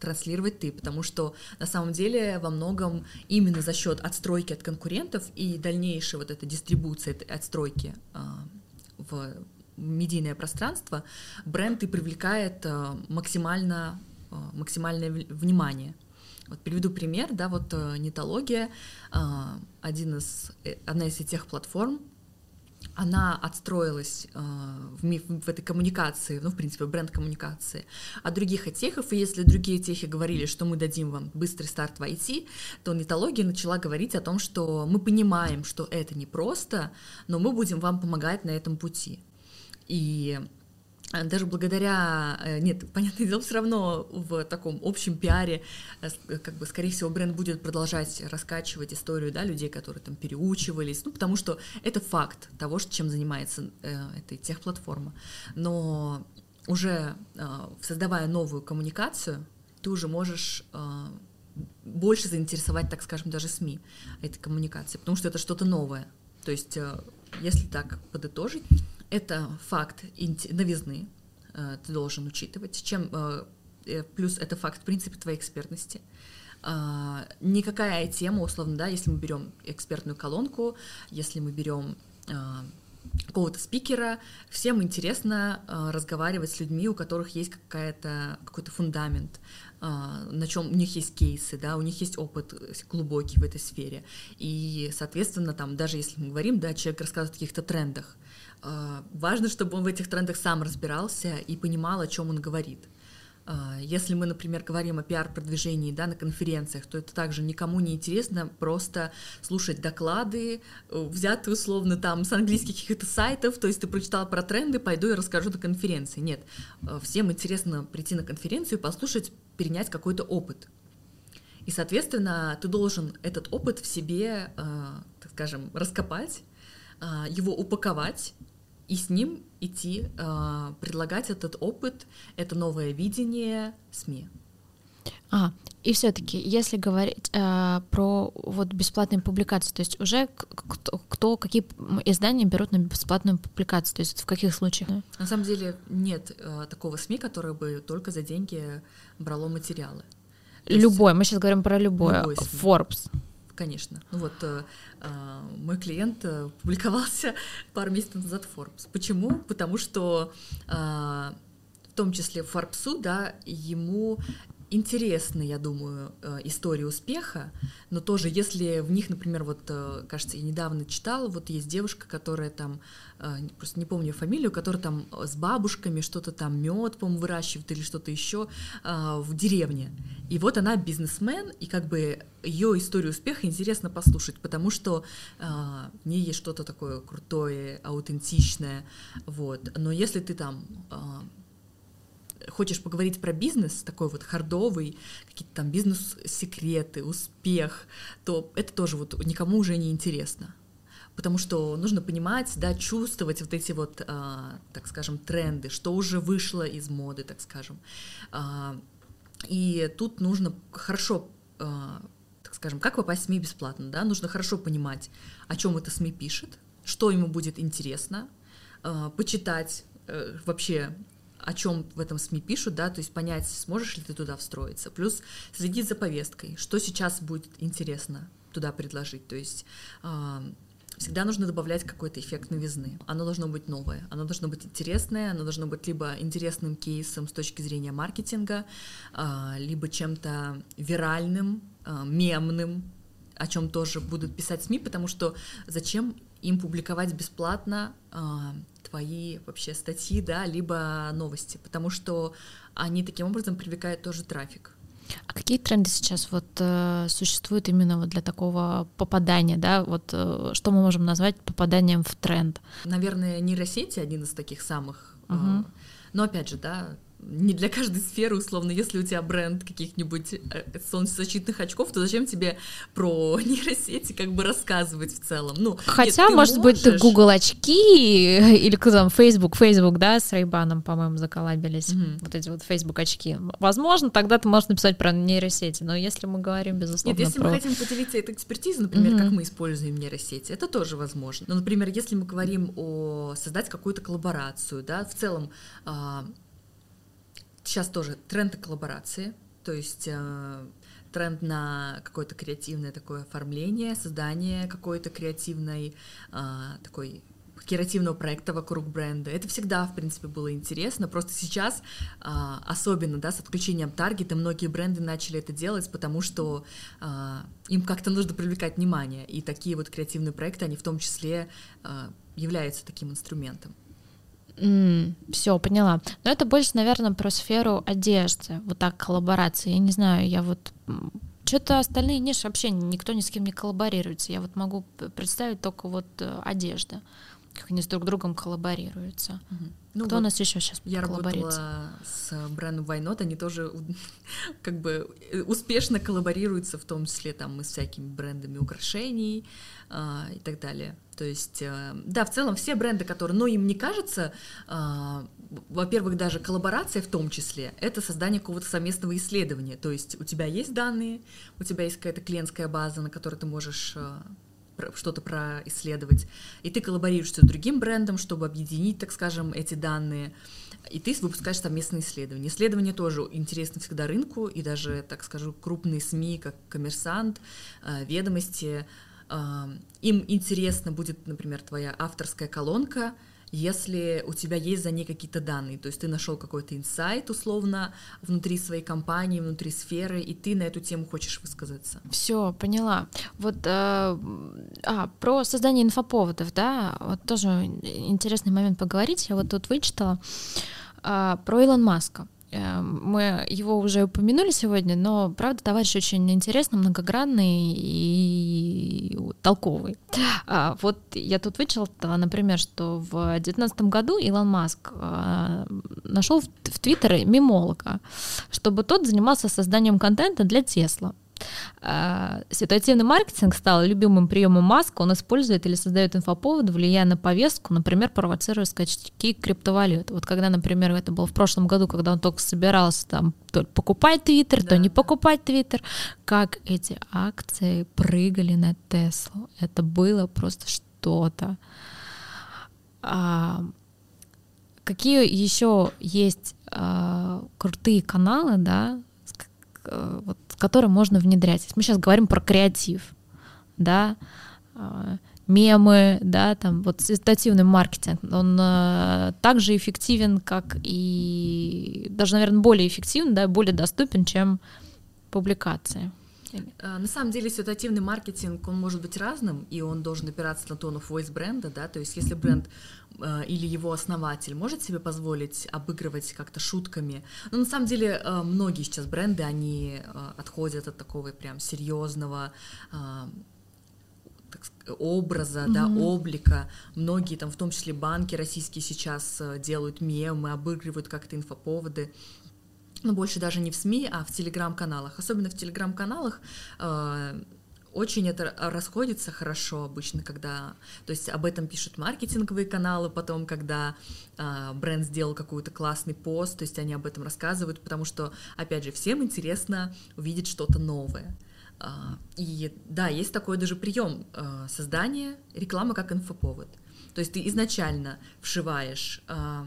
транслировать ты, потому что на самом деле во многом именно за счет отстройки от конкурентов и дальнейшей вот этой дистрибуции этой отстройки э, в медийное пространство бренд и привлекает э, максимально э, максимальное внимание. Вот приведу пример, да, вот э, нетология, э, один из, э, одна из тех платформ, она отстроилась э, в, в этой коммуникации, ну, в принципе, бренд-коммуникации от других отехов, и если другие техи говорили, что мы дадим вам быстрый старт в IT, то нетология начала говорить о том, что мы понимаем, что это непросто, но мы будем вам помогать на этом пути. И даже благодаря, э, нет, понятное дело, все равно в таком общем пиаре, э, э, как бы, скорее всего, бренд будет продолжать раскачивать историю, да, людей, которые там переучивались, ну, потому что это факт того, чем занимается э, эта техплатформа. Но уже э, создавая новую коммуникацию, ты уже можешь э, больше заинтересовать, так скажем, даже СМИ этой коммуникации, потому что это что-то новое. То есть, э, если так подытожить, это факт новизны, э, ты должен учитывать, чем э, э, плюс это факт, в принципе, твоей экспертности. А, никакая тема, условно, да, если мы берем экспертную колонку, если мы берем какого-то спикера, всем интересно разговаривать с людьми, у которых есть какая-то, какой-то фундамент, на чем у них есть кейсы, да, у них есть опыт глубокий в этой сфере. И, соответственно, там, даже если мы говорим, да, человек рассказывает о каких-то трендах, важно, чтобы он в этих трендах сам разбирался и понимал, о чем он говорит. А, если мы, например, говорим о пиар-продвижении да, на конференциях, то это также никому не интересно просто слушать доклады, э, взятые условно там с английских каких-то сайтов, то есть ты прочитал про тренды, пойду и расскажу на конференции. Нет, э, всем интересно прийти на конференцию послушать, перенять какой-то опыт. И, соответственно, ты должен этот опыт в себе, э, так скажем, раскопать, его упаковать и с ним идти, э, предлагать этот опыт, это новое видение СМИ. А, и все-таки, если говорить э, про вот бесплатные публикации, то есть уже кто, кто, какие издания берут на бесплатную публикацию, то есть в каких случаях? На самом деле нет э, такого СМИ, которое бы только за деньги брало материалы. Любой, есть, мы сейчас говорим про любое. любой Forbes конечно. Ну вот э, э, мой клиент э, публиковался пару месяцев назад в Forbes. Почему? Потому что э, в том числе Форбсу, да, ему интересны, я думаю, э, истории успеха, но тоже, если в них, например, вот, э, кажется, я недавно читала, вот есть девушка, которая там, э, просто не помню фамилию, которая там с бабушками что-то там мед, по-моему, выращивает или что-то еще в деревне. И вот она бизнесмен, и как бы ее историю успеха интересно послушать, потому что в ней есть что-то такое крутое, аутентичное, вот. Но если ты там хочешь поговорить про бизнес, такой вот хардовый, какие-то там бизнес-секреты, успех, то это тоже вот никому уже не интересно. Потому что нужно понимать, да, чувствовать вот эти вот, а, так скажем, тренды, что уже вышло из моды, так скажем. А, и тут нужно хорошо а, так скажем, как попасть в СМИ бесплатно, да, нужно хорошо понимать, о чем это СМИ пишет, что ему будет интересно, почитать э, вообще о чем в этом СМИ пишут, да, то есть понять, сможешь ли ты туда встроиться, плюс следить за повесткой, что сейчас будет интересно туда предложить, то есть э, всегда нужно добавлять какой-то эффект новизны. Оно должно быть новое, оно должно быть интересное, оно должно быть либо интересным кейсом с точки зрения маркетинга, э, либо чем-то виральным, э, мемным, о чем тоже будут писать СМИ, потому что зачем им публиковать бесплатно э, твои вообще статьи, да, либо новости, потому что они таким образом привлекают тоже трафик. А какие тренды сейчас вот э, существуют именно вот для такого попадания, да? Вот э, что мы можем назвать попаданием в тренд? Наверное, нейросети один из таких самых. Угу. Э, но опять же, да, не для каждой сферы, условно, если у тебя бренд каких-нибудь э, солнцезащитных очков, то зачем тебе про нейросети как бы рассказывать в целом? Ну, Хотя, нет, может можешь... быть, ты Google очки или там, Facebook, Facebook, да, с Рейбаном, по-моему, заколабились, mm-hmm. вот эти вот Facebook очки. Возможно, тогда ты можешь написать про нейросети, но если мы говорим, безусловно, Нет, если про... мы хотим поделиться этой экспертизой, например, mm-hmm. как мы используем нейросети, это тоже возможно. Но, например, если мы говорим о создать какую-то коллаборацию, да, в целом а, сейчас тоже тренд коллаборации, то есть э, тренд на какое-то креативное такое оформление, создание какой-то креативной э, такой креативного проекта вокруг бренда. Это всегда, в принципе, было интересно. Просто сейчас, э, особенно, да, с отключением таргета, многие бренды начали это делать, потому что э, им как-то нужно привлекать внимание. И такие вот креативные проекты, они в том числе э, являются таким инструментом. Mm, все, поняла. Но это больше, наверное, про сферу одежды, вот так коллаборации. Я не знаю, я вот что-то остальные ниши вообще никто ни с кем не коллаборируется. Я вот могу представить только вот э, одежда, как они с друг другом коллаборируются. Mm-hmm. Ну, Кто вот у нас еще сейчас Я работала с брендом Вайнот, они тоже как бы э, успешно коллаборируются, в том числе там и с всякими брендами украшений а, и так далее. То есть, а, да, в целом все бренды, которые, но им не кажется, а, во-первых, даже коллаборация в том числе, это создание какого-то совместного исследования. То есть у тебя есть данные, у тебя есть какая-то клиентская база, на которой ты можешь а, что-то происследовать, и ты коллаборируешься с другим брендом, чтобы объединить, так скажем, эти данные, и ты выпускаешь совместные исследования. Исследования тоже интересны всегда рынку, и даже, так скажу, крупные СМИ, как «Коммерсант», э, «Ведомости», э, им интересно будет, например, твоя авторская колонка — если у тебя есть за ней какие-то данные, то есть ты нашел какой-то инсайт условно внутри своей компании, внутри сферы, и ты на эту тему хочешь высказаться. Все, поняла. Вот э, а, про создание инфоповодов, да, вот тоже интересный момент поговорить. Я вот тут вычитала э, про Илон Маска. Эм, мы его уже упомянули сегодня, но, правда, товарищ очень интересный, многогранный и толковый. А, вот я тут вычитала, например, что в 2019 году Илон Маск а, нашел в Твиттере мемолога, чтобы тот занимался созданием контента для Тесла. А, ситуативный маркетинг стал любимым приемом Маска. Он использует или создает инфоповоды, влияя на повестку, например, провоцируя скачки криптовалют. Вот когда, например, это было в прошлом году, когда он только собирался там то покупать Твиттер, да. то не покупать Твиттер, как эти акции прыгали на Теслу. Это было просто что-то. А, какие еще есть а, крутые каналы, да, вот который можно внедрять. Мы сейчас говорим про креатив, да, а, мемы, да, там вот ситуативный маркетинг, он э, также эффективен, как и даже, наверное, более эффективен, да, более доступен, чем публикации. Э, на самом деле ситуативный маркетинг, он может быть разным, и он должен опираться на тон voice бренда, да, то есть если бренд э, или его основатель может себе позволить обыгрывать как-то шутками. Но на самом деле э, многие сейчас бренды, они отходят от такого прям серьезного образа, mm-hmm. да, облика. Многие там, в том числе банки российские сейчас делают мемы, обыгрывают как-то инфоповоды ну, больше даже не в СМИ, а в телеграм-каналах. Особенно в телеграм-каналах э, очень это расходится хорошо обычно, когда, то есть об этом пишут маркетинговые каналы, потом, когда э, бренд сделал какой-то классный пост, то есть они об этом рассказывают, потому что, опять же, всем интересно увидеть что-то новое. Э, и да, есть такой даже прием э, создания рекламы как инфоповод. То есть ты изначально вшиваешь э,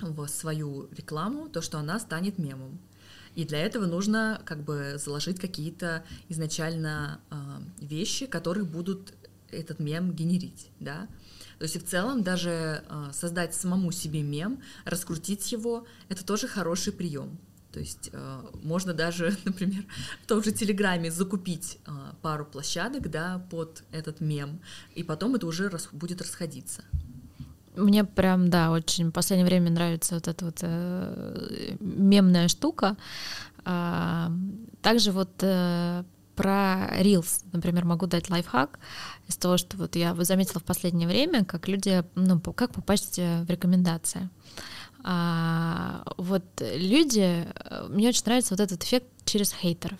в свою рекламу, то, что она станет мемом. И для этого нужно как бы заложить какие-то изначально э, вещи, которые будут этот мем генерить, да. То есть и в целом даже э, создать самому себе мем, раскрутить его, это тоже хороший прием. То есть э, можно даже, например, в том же Телеграме закупить э, пару площадок, да, под этот мем, и потом это уже рас, будет расходиться. Мне прям, да, очень в последнее время нравится вот эта вот э, мемная штука. А, также вот э, про Reels, например, могу дать лайфхак из того, что вот я заметила в последнее время, как люди, ну, как попасть э, в рекомендации. А, вот люди, э, мне очень нравится вот этот эффект через хейтеров.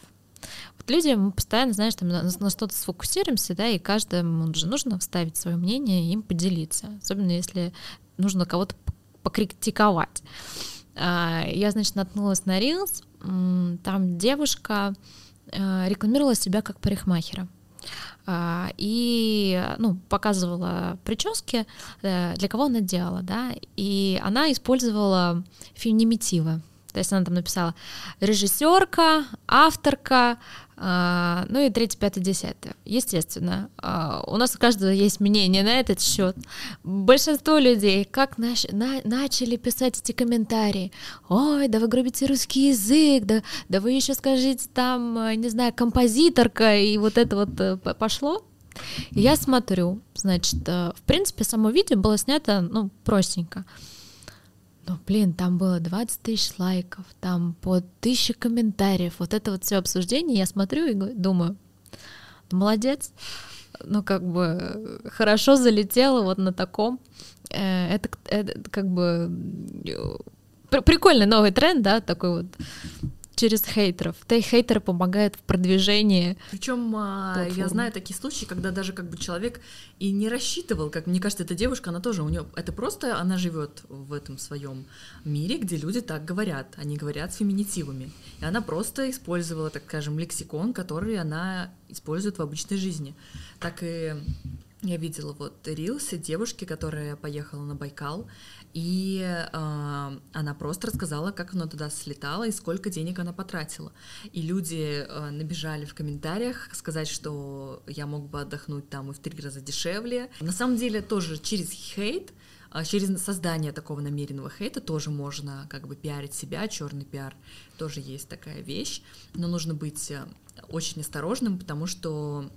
Люди, мы постоянно, знаешь, там на, на что-то сфокусируемся, да, и каждому же нужно вставить свое мнение и им поделиться, особенно если нужно кого-то покритиковать. А, я, значит, наткнулась на Reels, там девушка э, рекламировала себя как парикмахера. А, и ну, показывала прически, э, для кого она делала, да, и она использовала феминимитивы. То есть она там написала режиссерка, авторка, ну и третье, пятое, десятое. Естественно, а, у нас у каждого есть мнение на этот счет. Большинство людей как наш, на, начали писать эти комментарии. Ой, да вы грубите русский язык, да, да вы еще скажите там, э, не знаю, композиторка, и вот это вот э, пошло. Я смотрю, значит, э, в принципе, само видео было снято, ну, простенько. Ну, блин, там было 20 тысяч лайков, там по тысяче комментариев. Вот это вот все обсуждение, я смотрю и думаю, «Ну, молодец, ну, как бы хорошо залетело вот на таком. Э, это, это как бы э, прикольный новый тренд, да, такой вот через хейтеров. Да и хейтеры помогают в продвижении. Причем а, я знаю такие случаи, когда даже как бы человек и не рассчитывал, как мне кажется, эта девушка, она тоже у нее это просто она живет в этом своем мире, где люди так говорят, они говорят с феминитивами, и она просто использовала, так скажем, лексикон, который она использует в обычной жизни. Так и я видела вот рилсы девушки, которая поехала на Байкал, и э, она просто рассказала, как она туда слетала и сколько денег она потратила. И люди э, набежали в комментариях сказать, что я мог бы отдохнуть там и в три раза дешевле. На самом деле тоже через хейт а, через создание такого намеренного хейта тоже можно как бы пиарить себя, черный пиар тоже есть такая вещь, но нужно быть э, очень осторожным, потому что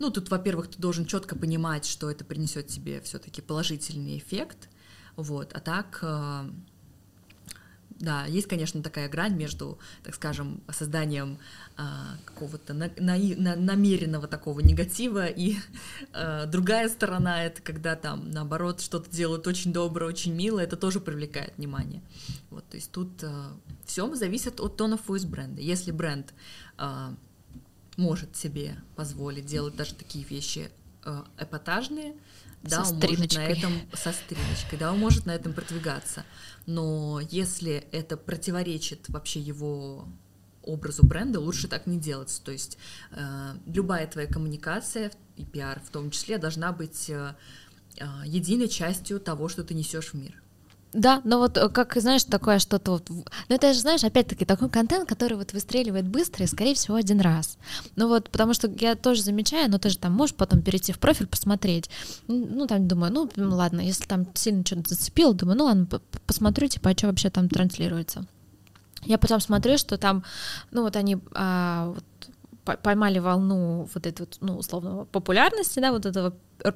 ну, тут, во-первых, ты должен четко понимать, что это принесет тебе все-таки положительный эффект, вот, а так, э, да, есть, конечно, такая грань между, так скажем, созданием э, какого-то на, на, на, намеренного такого негатива, и э, другая сторона — это когда там, наоборот, что-то делают очень доброе, очень мило, это тоже привлекает внимание. Вот, то есть тут э, все зависит от тона voice бренда. Если бренд э, может себе позволить делать даже такие вещи э, эпатажные, да, со он может на этом со стрелочкой, да, он может на этом продвигаться. Но если это противоречит вообще его образу бренда, лучше так не делать. То есть э, любая твоя коммуникация и пиар в том числе должна быть э, э единой частью того, что ты несешь в мир. Да, но вот э, как, знаешь, такое что-то вот... Ну, это же, знаешь, опять-таки, такой контент, который вот выстреливает быстро и, скорее всего, один раз. Ну вот, потому что я тоже замечаю, но ты же там можешь потом перейти в профиль, посмотреть. Ну, там думаю, ну, ладно, если там сильно что-то зацепило, думаю, ну, ладно, посмотрю, типа, а что вообще там транслируется. Я потом смотрю, что там, ну, вот они а, вот, поймали волну вот этой вот, ну, условно, популярности, да, вот этого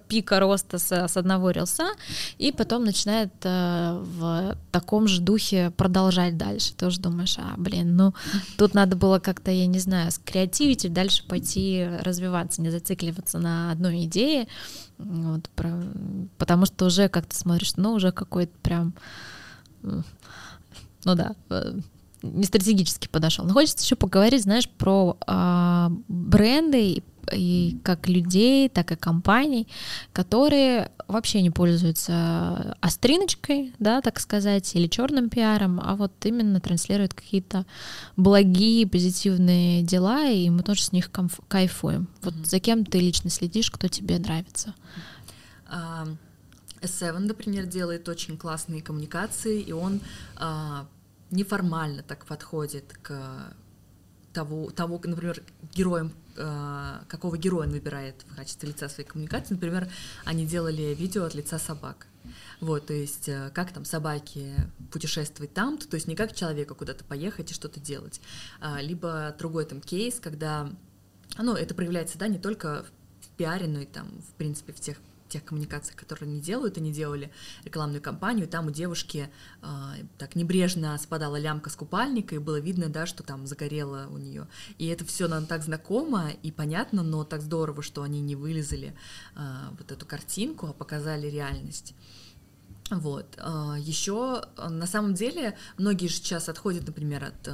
пика роста с, с одного рилса, и потом начинает э, в таком же духе продолжать дальше. Тоже думаешь, а, блин, ну, тут надо было как-то, я не знаю, скреативить и дальше пойти развиваться, не зацикливаться на одной идее, вот, про, потому что уже как-то смотришь, ну, уже какой-то прям, ну да, э, не стратегически подошел. Но хочется еще поговорить, знаешь, про э, бренды и, как людей, так и компаний, которые вообще не пользуются остриночкой, да, так сказать, или черным пиаром, а вот именно транслируют какие-то благие, позитивные дела, и мы тоже с них кайфуем. Вот mm-hmm. за кем ты лично следишь, кто тебе нравится? Uh... S7, например, делает очень классные коммуникации, и он uh, неформально так подходит к того, того например, героям, э, какого героя он выбирает в качестве лица своей коммуникации. Например, они делали видео от лица собак. Вот, то есть э, как там собаки путешествовать там, то есть не как человека куда-то поехать и что-то делать. А, либо другой там кейс, когда ну, это проявляется, да, не только в пиаре, но и там, в принципе, в тех тех коммуникациях, которые они делают, они делали рекламную кампанию, там у девушки э, так небрежно спадала лямка с купальника, и было видно, да, что там загорело у нее. И это все нам так знакомо и понятно, но так здорово, что они не вылезали э, вот эту картинку, а показали реальность. Вот. А, Еще на самом деле многие сейчас отходят, например, от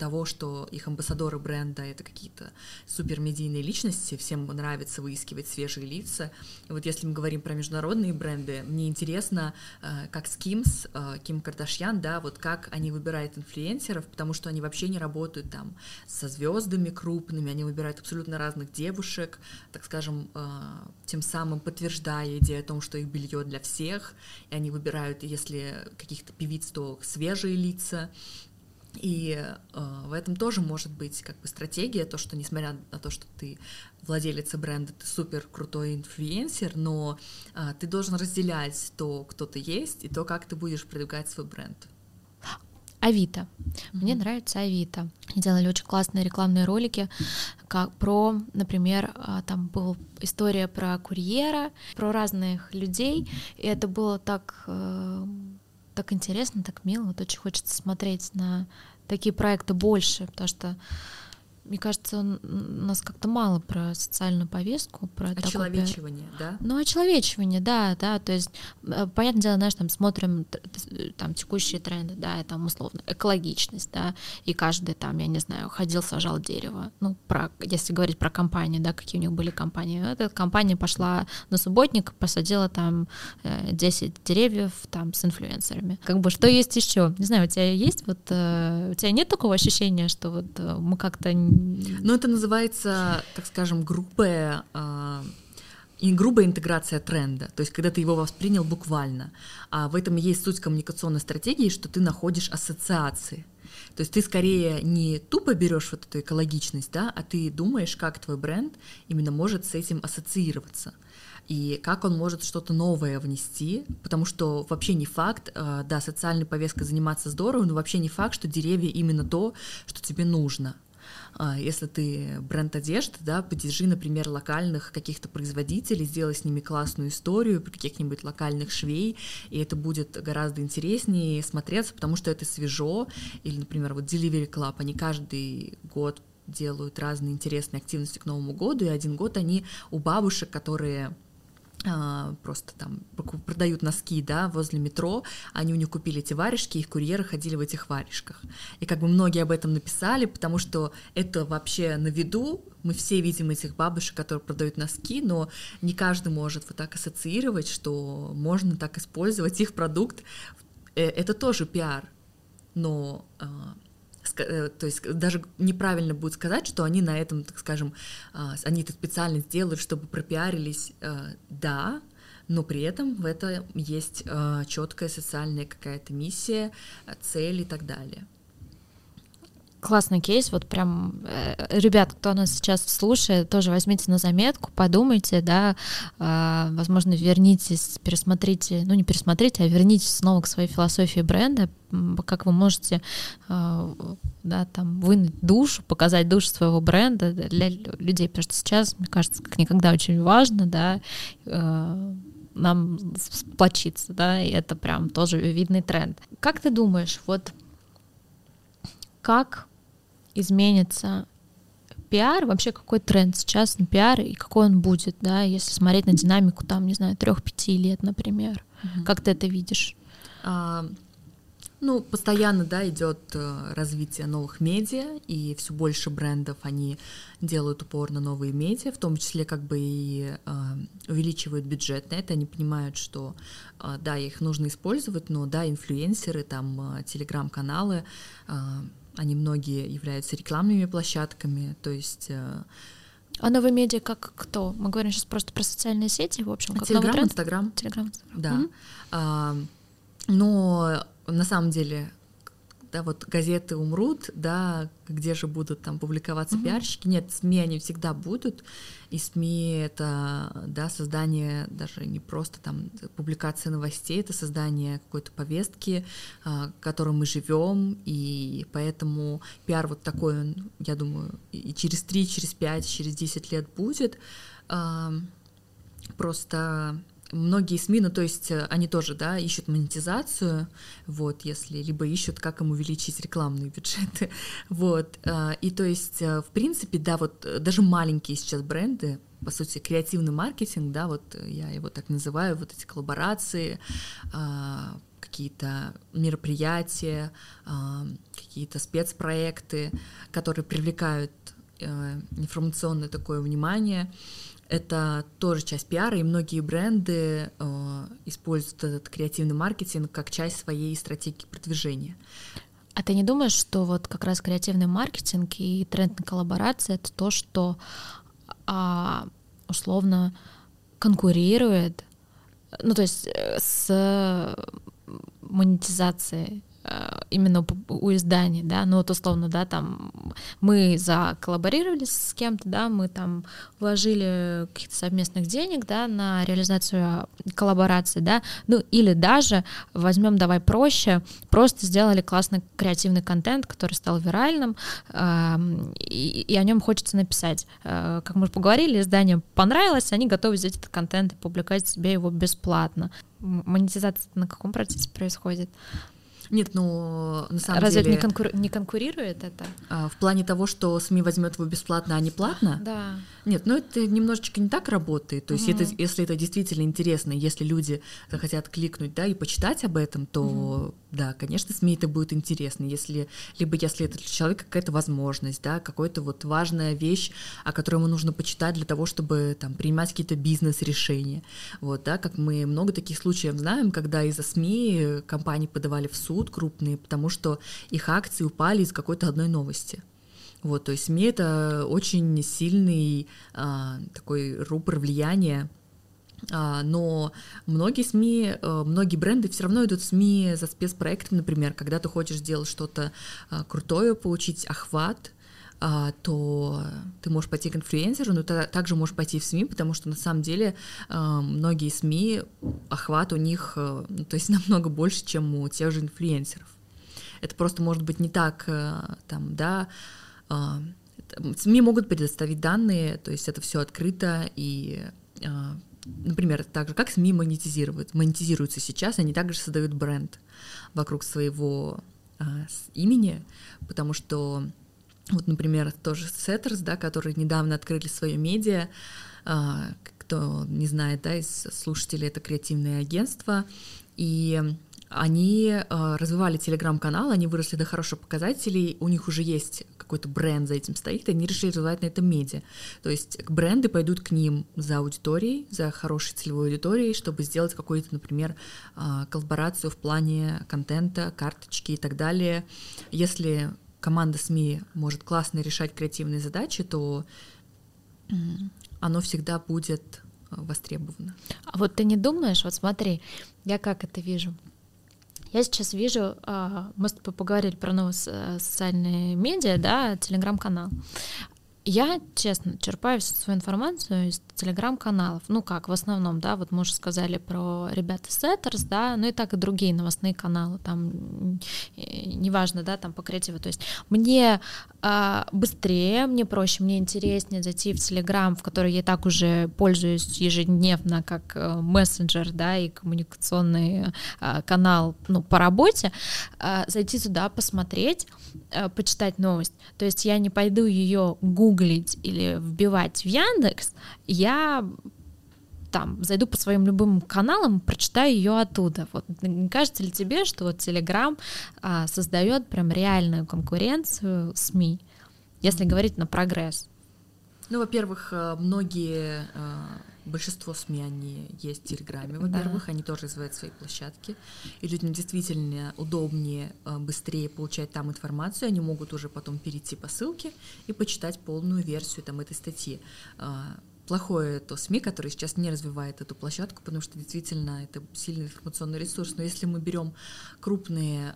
того, что их амбассадоры бренда — это какие-то супермедийные личности, всем нравится выискивать свежие лица. И вот если мы говорим про международные бренды, мне интересно, э, как Skims, э, Ким Кардашьян, да, вот как они выбирают инфлюенсеров, потому что они вообще не работают там со звездами крупными, они выбирают абсолютно разных девушек, так скажем, э, тем самым подтверждая идею о том, что их белье для всех, и они выбирают, если каких-то певиц, то свежие лица, и э, в этом тоже может быть как бы стратегия, то, что несмотря на то, что ты владелец бренда, ты супер крутой инфлюенсер, но э, ты должен разделять то, кто ты есть, и то, как ты будешь продвигать свой бренд. Авито. Mm-hmm. Мне нравится Авито. Они делали очень классные рекламные ролики, как про, например, а, там была история про курьера, про разных людей, и это было так э, так интересно, так мило. Вот очень хочется смотреть на такие проекты больше, потому что мне кажется, у нас как-то мало про социальную повестку, про очеловечивание, такое... да? Ну, очеловечивание, да, да, то есть, э, понятное дело, знаешь, там смотрим там текущие тренды, да, и там условно экологичность, да, и каждый там, я не знаю, ходил, сажал дерево, ну, про, если говорить про компании, да, какие у них были компании, эта компания пошла на субботник, посадила там 10 э, деревьев там с инфлюенсерами, как бы, что есть еще? Не знаю, у тебя есть вот, э, у тебя нет такого ощущения, что вот мы как-то ну, это называется, так скажем, грубая а, и грубая интеграция тренда, то есть когда ты его воспринял буквально. А в этом и есть суть коммуникационной стратегии, что ты находишь ассоциации. То есть ты скорее не тупо берешь вот эту экологичность, да, а ты думаешь, как твой бренд именно может с этим ассоциироваться и как он может что-то новое внести, потому что вообще не факт, а, да, социальной повесткой заниматься здорово, но вообще не факт, что деревья именно то, что тебе нужно. А, если ты бренд одежды, да, поддержи, например, локальных каких-то производителей, сделай с ними классную историю про каких-нибудь локальных швей, и это будет гораздо интереснее смотреться, потому что это свежо. Или, например, вот Delivery Club, они каждый год делают разные интересные активности к Новому году, и один год они у бабушек, которые просто там продают носки, да, возле метро, они у них купили эти варежки, их курьеры ходили в этих варежках. И как бы многие об этом написали, потому что это вообще на виду, мы все видим этих бабушек, которые продают носки, но не каждый может вот так ассоциировать, что можно так использовать их продукт. Э, это тоже пиар, но а, то есть даже неправильно будет сказать, что они на этом, так скажем, а, они это специально сделают, чтобы пропиарились, э, да, но при этом в этом есть э, четкая социальная какая-то миссия, цель и так далее классный кейс, вот прям, э, ребят, кто нас сейчас слушает, тоже возьмите на заметку, подумайте, да, э, возможно, вернитесь, пересмотрите, ну не пересмотрите, а вернитесь снова к своей философии бренда, как вы можете, э, да, там, вынуть душу, показать душу своего бренда для людей, потому что сейчас, мне кажется, как никогда очень важно, да, нам сплочиться, да, и это прям тоже видный тренд. Как ты думаешь, вот как изменится пиар, вообще какой тренд сейчас на пиар и какой он будет, да, если смотреть на динамику там, не знаю, трех-пяти лет, например. Угу. Как ты это видишь? А, ну, постоянно, да, идет э, развитие новых медиа, и все больше брендов они делают упор на новые медиа, в том числе как бы и э, увеличивают бюджет на это, они понимают, что э, да, их нужно использовать, но да, инфлюенсеры, там, э, телеграм-каналы, э, они многие являются рекламными площадками, то есть... Э, а новые медиа как кто? Мы говорим сейчас просто про социальные сети, в общем, как Телеграм, Инстаграм. Телеграм, Инстаграм. Да. Mm-hmm. А, но на самом деле да, вот газеты умрут, да, где же будут там публиковаться mm-hmm. пиарщики? Нет, СМИ они всегда будут, и СМИ это, да, создание даже не просто там публикация новостей, это создание какой-то повестки, в которой мы живем, и поэтому пиар вот такой, он, я думаю, и через 3, через 5, через 10 лет будет. Просто многие СМИ, ну то есть э, они тоже, да, ищут монетизацию, вот, если либо ищут, как им увеличить рекламные бюджеты, вот, э, и то есть, э, в принципе, да, вот даже маленькие сейчас бренды, по сути, креативный маркетинг, да, вот я его так называю, вот эти коллаборации, какие-то мероприятия, какие-то спецпроекты, которые привлекают информационное такое внимание, это тоже часть пиара, и многие бренды э, используют этот креативный маркетинг как часть своей стратегии продвижения. А ты не думаешь, что вот как раз креативный маркетинг и тренд на коллаборации это то, что а, условно конкурирует, ну то есть э, с монетизацией Э, именно у изданий, да, ну вот условно, да, там мы заколлаборировали с кем-то, да, мы там вложили каких-то совместных денег, да, на реализацию коллаборации, да, ну или даже возьмем, давай проще, просто сделали классный креативный контент, который стал виральным, э, и, и о нем хочется написать. Э, как мы уже поговорили, изданию понравилось, они готовы взять этот контент и публиковать себе его бесплатно. Монетизация на каком процессе происходит? Нет, ну на самом Разве деле... Разве не, конкур... не конкурирует это? А, в плане того, что СМИ возьмет его бесплатно, а не платно? Да. Нет, ну это немножечко не так работает. То есть угу. это, если это действительно интересно, если люди захотят кликнуть, да, и почитать об этом, то угу. Да, конечно, СМИ это будет интересно. Если, либо если это для человека какая-то возможность, да, какая-то вот важная вещь, о которой ему нужно почитать для того, чтобы там принимать какие-то бизнес-решения. Вот, да, как мы много таких случаев знаем, когда из-за СМИ компании подавали в суд крупные, потому что их акции упали из какой-то одной новости. Вот, то есть СМИ это очень сильный а, такой рупор влияния но многие СМИ, а, многие бренды все равно идут в СМИ за спецпроектом, например, когда ты хочешь сделать что-то а, крутое, получить охват, то ты можешь пойти к инфлюенсеру, но ты также можешь пойти в СМИ, потому что на самом деле многие СМИ, охват у них, ну, то есть намного больше, чем у тех же инфлюенсеров. Это просто может быть не так, там, да, а, СМИ могут предоставить данные, то есть это все открыто и а, например, так же, как СМИ монетизируют, монетизируются сейчас, они также создают бренд вокруг своего а, имени, потому что вот, например, тоже Setters, да, которые недавно открыли свое медиа, а, кто не знает, да, из слушателей, это креативное агентство, и они э, развивали телеграм-канал, они выросли до хороших показателей, у них уже есть какой-то бренд за этим стоит, и они решили развивать на этом медиа. То есть бренды пойдут к ним за аудиторией, за хорошей целевой аудиторией, чтобы сделать какую-то, например, э, коллаборацию в плане контента, карточки и так далее. Если команда СМИ может классно решать креативные задачи, то оно всегда будет э, востребовано. А вот ты не думаешь, вот смотри, я как это вижу. Я сейчас вижу, а, мы с тобой поговорили про новые социальные медиа, да, телеграм-канал. Я, честно, черпаю всю свою информацию из телеграм-каналов. Ну как, в основном, да, вот мы уже сказали про ребята Setters, да, ну и так и другие новостные каналы, там, неважно, да, там по креативу. То есть мне э, быстрее, мне проще, мне интереснее зайти в Телеграм, в который я и так уже пользуюсь ежедневно как э, мессенджер, да, и коммуникационный э, канал, ну, по работе, э, зайти туда, посмотреть, э, почитать новость. То есть я не пойду ее гуглить, гуглить или вбивать в Яндекс, я там зайду по своим любым каналам, прочитаю ее оттуда. Вот не кажется ли тебе, что вот Telegram а, создает прям реальную конкуренцию СМИ, если говорить на прогресс? Ну, во-первых, э, многие э, Большинство СМИ, они есть в Телеграме, во-первых, да. они тоже развивают свои площадки, и людям действительно удобнее, э, быстрее получать там информацию, они могут уже потом перейти по ссылке и почитать полную версию там этой статьи. А, плохое то СМИ, который сейчас не развивает эту площадку, потому что действительно это сильный информационный ресурс. Но если мы берем крупные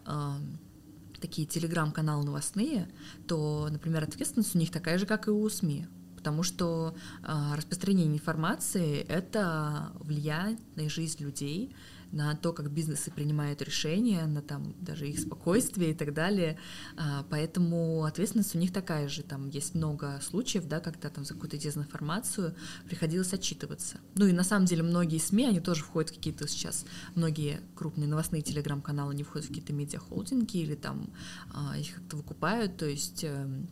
такие телеграм-каналы новостные, то, например, ответственность у них такая же, как и у СМИ потому что э, распространение информации это влияет на жизнь людей, на то, как бизнесы принимают решения, на там даже их спокойствие и так далее. А, поэтому ответственность у них такая же. Там есть много случаев, да, когда там за какую-то дезинформацию приходилось отчитываться. Ну и на самом деле многие СМИ, они тоже входят в какие-то сейчас, многие крупные новостные телеграм-каналы, они входят в какие-то медиахолдинги или там а, их как-то выкупают. То есть эм,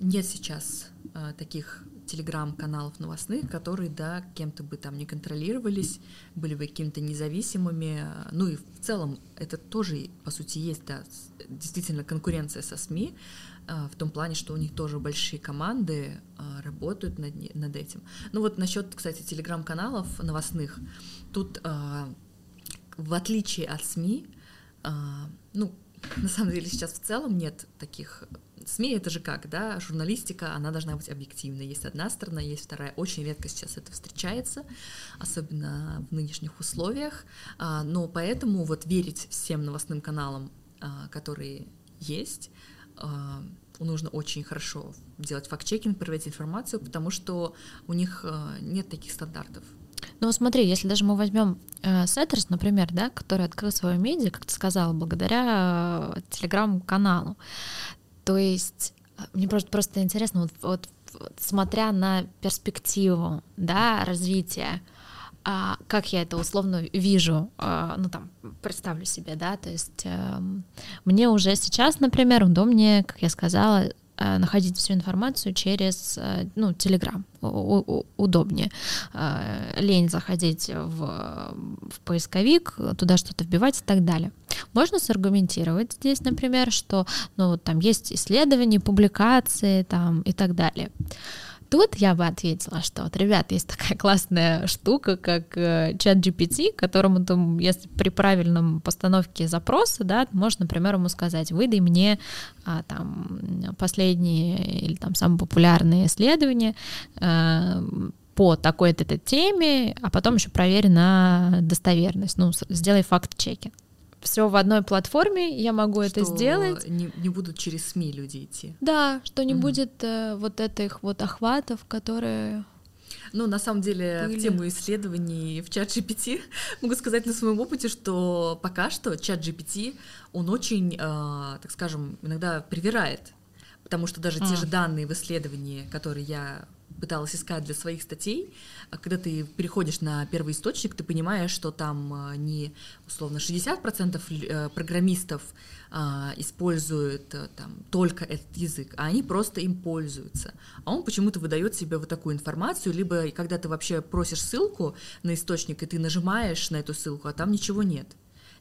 нет сейчас а, таких телеграм-каналов новостных, которые, да, кем-то бы там не контролировались, были бы какими-то независимыми. Ну и в целом это тоже, по сути, есть, да, действительно конкуренция со СМИ, а, в том плане, что у них тоже большие команды а, работают над, над этим. Ну вот насчет, кстати, телеграм-каналов новостных, тут а, в отличие от СМИ, ну, на самом деле сейчас в целом нет таких СМИ это же как, да, журналистика, она должна быть объективной. Есть одна сторона, есть вторая. Очень редко сейчас это встречается, особенно в нынешних условиях. А, но поэтому вот верить всем новостным каналам, а, которые есть, а, нужно очень хорошо делать факт-чекинг, проверять информацию, потому что у них нет таких стандартов. Ну смотри, если даже мы возьмем э, Setters, например, да, который открыл свое медиа, как ты сказала, благодаря э, телеграм-каналу, то есть э, мне просто, просто интересно, вот, вот, вот смотря на перспективу да, развития, а, как я это условно вижу, а, ну там представлю себе, да, то есть а, мне уже сейчас, например, удобнее, как я сказала, находить всю информацию через, э, ну, Telegram, удобнее. Э, лень заходить в, в поисковик, туда что-то вбивать и так далее. Можно саргументировать здесь, например, что, ну, там есть исследования, публикации там и так далее. Тут я бы ответила, что вот, ребят, есть такая классная штука, как э, чат GPT, которому там, если при правильном постановке запроса, да, можно, например, ему сказать, выдай мне а, там последние или там самые популярные исследования, а, по такой-то теме, а потом еще проверь на достоверность, ну, сделай факт-чекинг все в одной платформе, я могу что это сделать. Не, не будут через СМИ люди идти. Да, что не mm будет э, вот этих вот охватов, которые ну, на самом деле, Были. в тему исследований в чат GPT могу сказать на своем опыте, что пока что чат GPT, он очень, э, так скажем, иногда привирает, потому что даже а. те же данные в исследовании, которые я пыталась искать для своих статей, а когда ты переходишь на первый источник, ты понимаешь, что там а, не условно 60% э, программистов а, используют э, там только этот язык, а они просто им пользуются. А он почему-то выдает себе вот такую информацию, либо когда ты вообще просишь ссылку на источник, и ты нажимаешь на эту ссылку, а там ничего нет.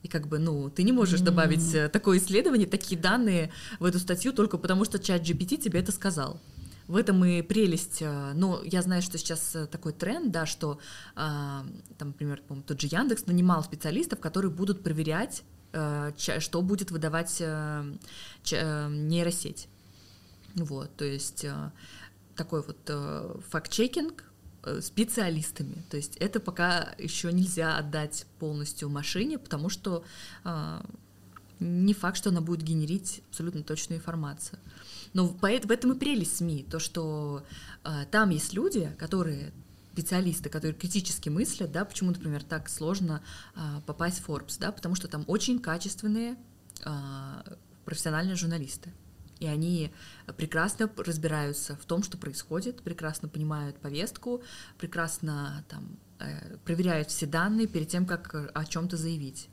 И как бы, ну, ты не можешь добавить mm-hmm. такое исследование, такие данные в эту статью только потому, что чат GPT тебе это сказал. В этом и прелесть. Э, ну, я знаю, что сейчас э, такой тренд, да, что, а, там, например, тот же Яндекс нанимал специалистов, которые будут проверять, э, что будет выдавать нейросеть. Вот, то есть такой вот факт-чекинг специалистами. То есть это пока еще нельзя отдать полностью машине, потому что не факт, что она будет генерить абсолютно точную информацию. Но в этом и прелесть СМИ, то, что э, там есть люди, которые специалисты, которые критически мыслят, да, почему, например, так сложно э, попасть в Forbes, да, потому что там очень качественные э, профессиональные журналисты. И они прекрасно разбираются в том, что происходит, прекрасно понимают повестку, прекрасно там, э, проверяют все данные перед тем, как о чем-то заявить.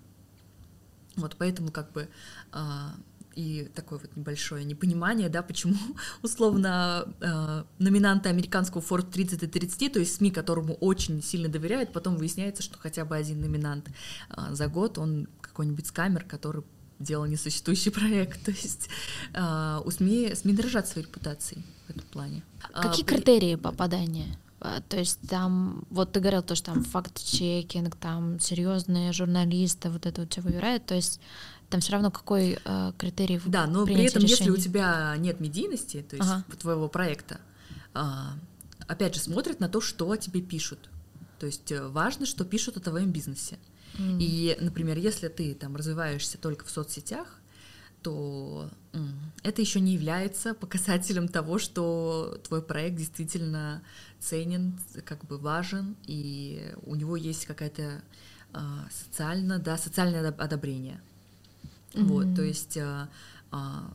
Вот поэтому как бы э, и такое вот небольшое непонимание, да, почему условно э, номинанты американского Ford 30 и 30, то есть СМИ, которому очень сильно доверяют, потом выясняется, что хотя бы один номинант э, за год, он какой-нибудь скамер, который делал несуществующий проект. То есть э, у СМИ, СМИ дорожат своей репутацией в этом плане. Какие а, критерии попадания? А, то есть там, вот ты говорил то, что там факт-чекинг, там серьезные журналисты, вот это вот все выбирают, то есть там все равно какой э, критерий Да, но при этом, решений. если у тебя нет медийности, то есть ага. твоего проекта, э, опять же, смотрят на то, что тебе пишут. То есть э, важно, что пишут о твоем бизнесе. Mm. И, например, если ты там развиваешься только в соцсетях, то это еще не является показателем того, что твой проект действительно ценен, как бы важен, и у него есть какая-то а, социально, да, социальное одобрение. Mm-hmm. Вот, то есть, а, а,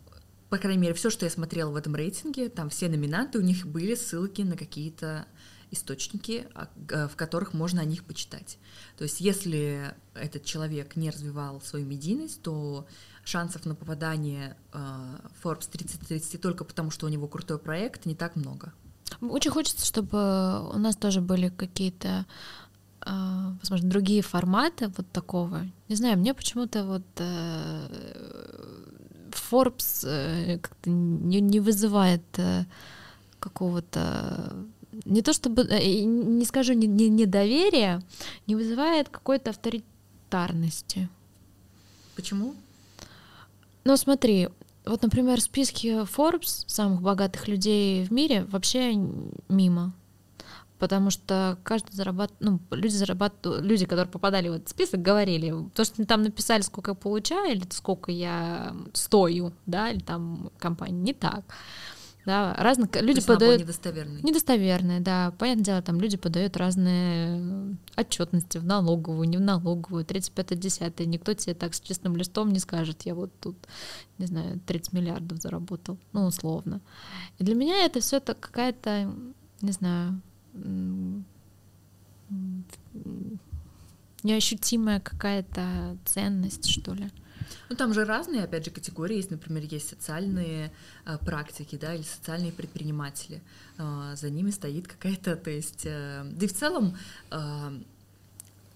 по крайней мере, все, что я смотрела в этом рейтинге, там все номинанты, у них были ссылки на какие-то источники, в которых можно о них почитать. То есть, если этот человек не развивал свою медийность, то шансов на попадание Forbes 3030 только потому, что у него крутой проект, не так много. Очень хочется, чтобы у нас тоже были какие-то, возможно, другие форматы вот такого. Не знаю, мне почему-то вот э, Forbes э, как-то не, не вызывает э, какого-то не то чтобы, не скажу не, не, недоверия, не вызывает какой-то авторитарности. Почему? Ну, смотри, вот, например, в списке Forbes самых богатых людей в мире вообще мимо. Потому что каждый зарабатывает, ну, люди зарабатывают, люди, которые попадали в этот список, говорили, то, что там написали, сколько я получаю, или сколько я стою, да, или там компания, не так да, разных люди подают недостоверные. Недостоверные, да, понятное дело, там люди подают разные отчетности в налоговую, не в налоговую, 35 10 никто тебе так с честным листом не скажет, я вот тут, не знаю, 30 миллиардов заработал, ну, условно. И для меня это все это какая-то, не знаю, неощутимая какая-то ценность, что ли. Ну, там же разные, опять же, категории есть. Например, есть социальные э, практики, да, или социальные предприниматели. Э, за ними стоит какая-то, то есть... Э, да и в целом...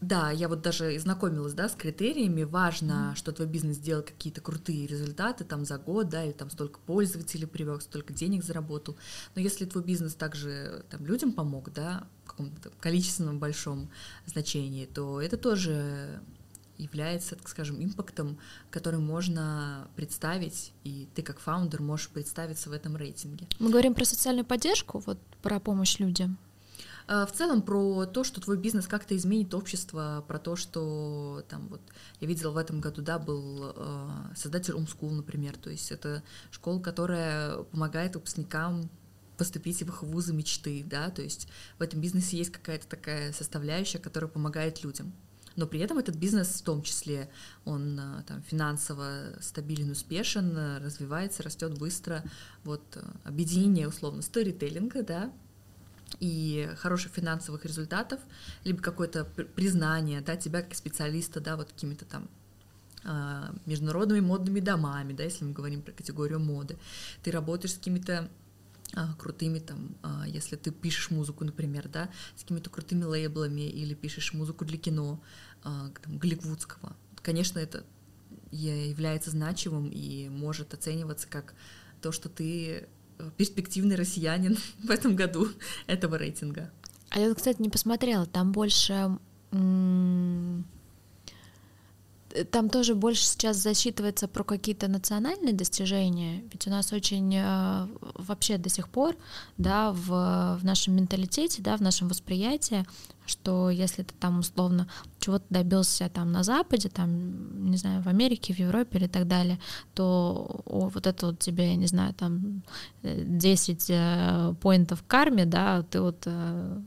Да, я вот даже знакомилась, да, с критериями. Важно, mm что твой бизнес сделал какие-то крутые результаты там за год, да, или там столько пользователей привел, столько денег заработал. Но если твой бизнес также там людям помог, да, в каком-то количественном большом значении, то это тоже является, так скажем, импактом, который можно представить, и ты как фаундер можешь представиться в этом рейтинге. Мы говорим про социальную поддержку, вот про помощь людям. А, в целом про то, что твой бизнес как-то изменит общество, про то, что там вот я видела в этом году, да, был э, создатель Умскул, например, то есть это школа, которая помогает выпускникам поступить в их вузы мечты, да, то есть в этом бизнесе есть какая-то такая составляющая, которая помогает людям. Но при этом этот бизнес в том числе, он э, там, финансово стабилен, успешен, развивается, растет быстро. Вот э, объединение, условно, сторителлинга, да, и хороших финансовых результатов, либо какое-то признание, да, тебя как специалиста, да, вот какими-то там а, международными модными домами, да, если мы говорим про категорию моды, ты работаешь с какими-то а, крутыми там, а, если ты пишешь музыку, например, да, с какими-то крутыми лейблами или пишешь музыку для кино, там, голливудского. Конечно, это является значимым и может оцениваться как то, что ты перспективный россиянин в этом году этого рейтинга. А я, кстати, не посмотрела, там больше там тоже больше сейчас засчитывается про какие-то национальные достижения, ведь у нас очень э, вообще до сих пор, да, в, в нашем менталитете, да, в нашем восприятии, что если ты там условно чего-то добился там на Западе, там, не знаю, в Америке, в Европе или так далее, то о, вот это вот тебе, я не знаю, там 10 э, поинтов карме, да, ты вот э,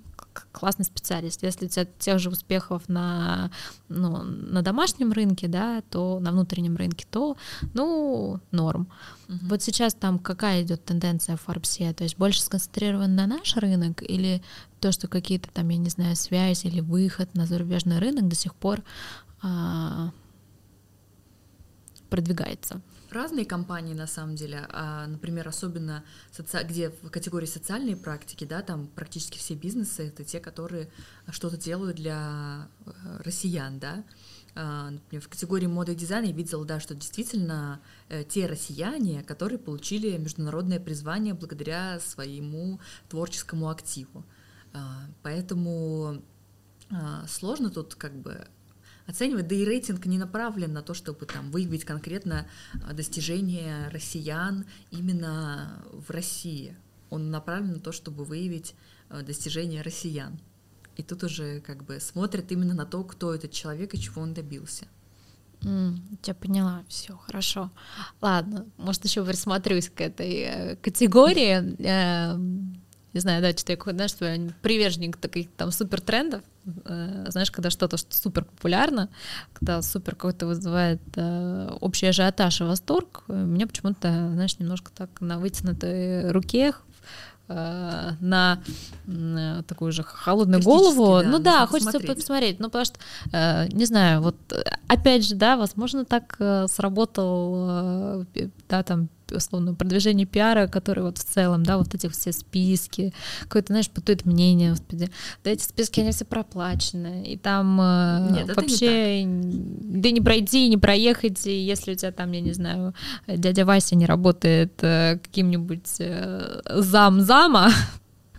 классный специалист. Если у тебя тех же успехов на, ну, на домашнем рынке, да, то на внутреннем рынке, то, ну, норм. Uh-huh. Вот сейчас там какая идет тенденция в Форбсе? То есть больше сконцентрирован на наш рынок или то, что какие-то там, я не знаю, связи или выход на зарубежный рынок до сих пор а, продвигается? Разные компании на самом деле, а, например, особенно соци... где в категории социальные практики, да, там практически все бизнесы это те, которые что-то делают для э, россиян, да. А, например, в категории моды и дизайна я видела, да, что действительно э, те россияне, которые получили международное призвание благодаря своему творческому активу. А, поэтому а, сложно тут как бы оценивать, да и рейтинг не направлен на то, чтобы там выявить конкретно а, достижения россиян именно в России. Он направлен на то, чтобы выявить а, достижения россиян. И тут уже как бы смотрят именно на то, кто этот человек и чего он добился. Mm, я поняла, все хорошо. Ладно, может еще присмотрюсь к этой э, категории. Э, не знаю, да, что я, знаешь, что я приверженник таких там супер трендов. Э, знаешь, когда что-то супер популярно, когда супер какой-то вызывает э, общий ажиотаж и восторг, мне почему-то, знаешь, немножко так на вытянутой руке Э, на такую же холодную голову. Да, ну да, хочется посмотреть. посмотреть. Ну, потому что, э, не знаю, вот опять же, да, возможно, так э, сработал, да, там условно, продвижение пиара, который вот в целом, да, вот эти все списки, какое-то, знаешь, бытует мнение, господи, да, эти списки, они все проплачены, и там э, Нет, вообще, не да не пройти, не проехать, и если у тебя там, я не знаю, дядя Вася не работает э, каким-нибудь э, зам-зама,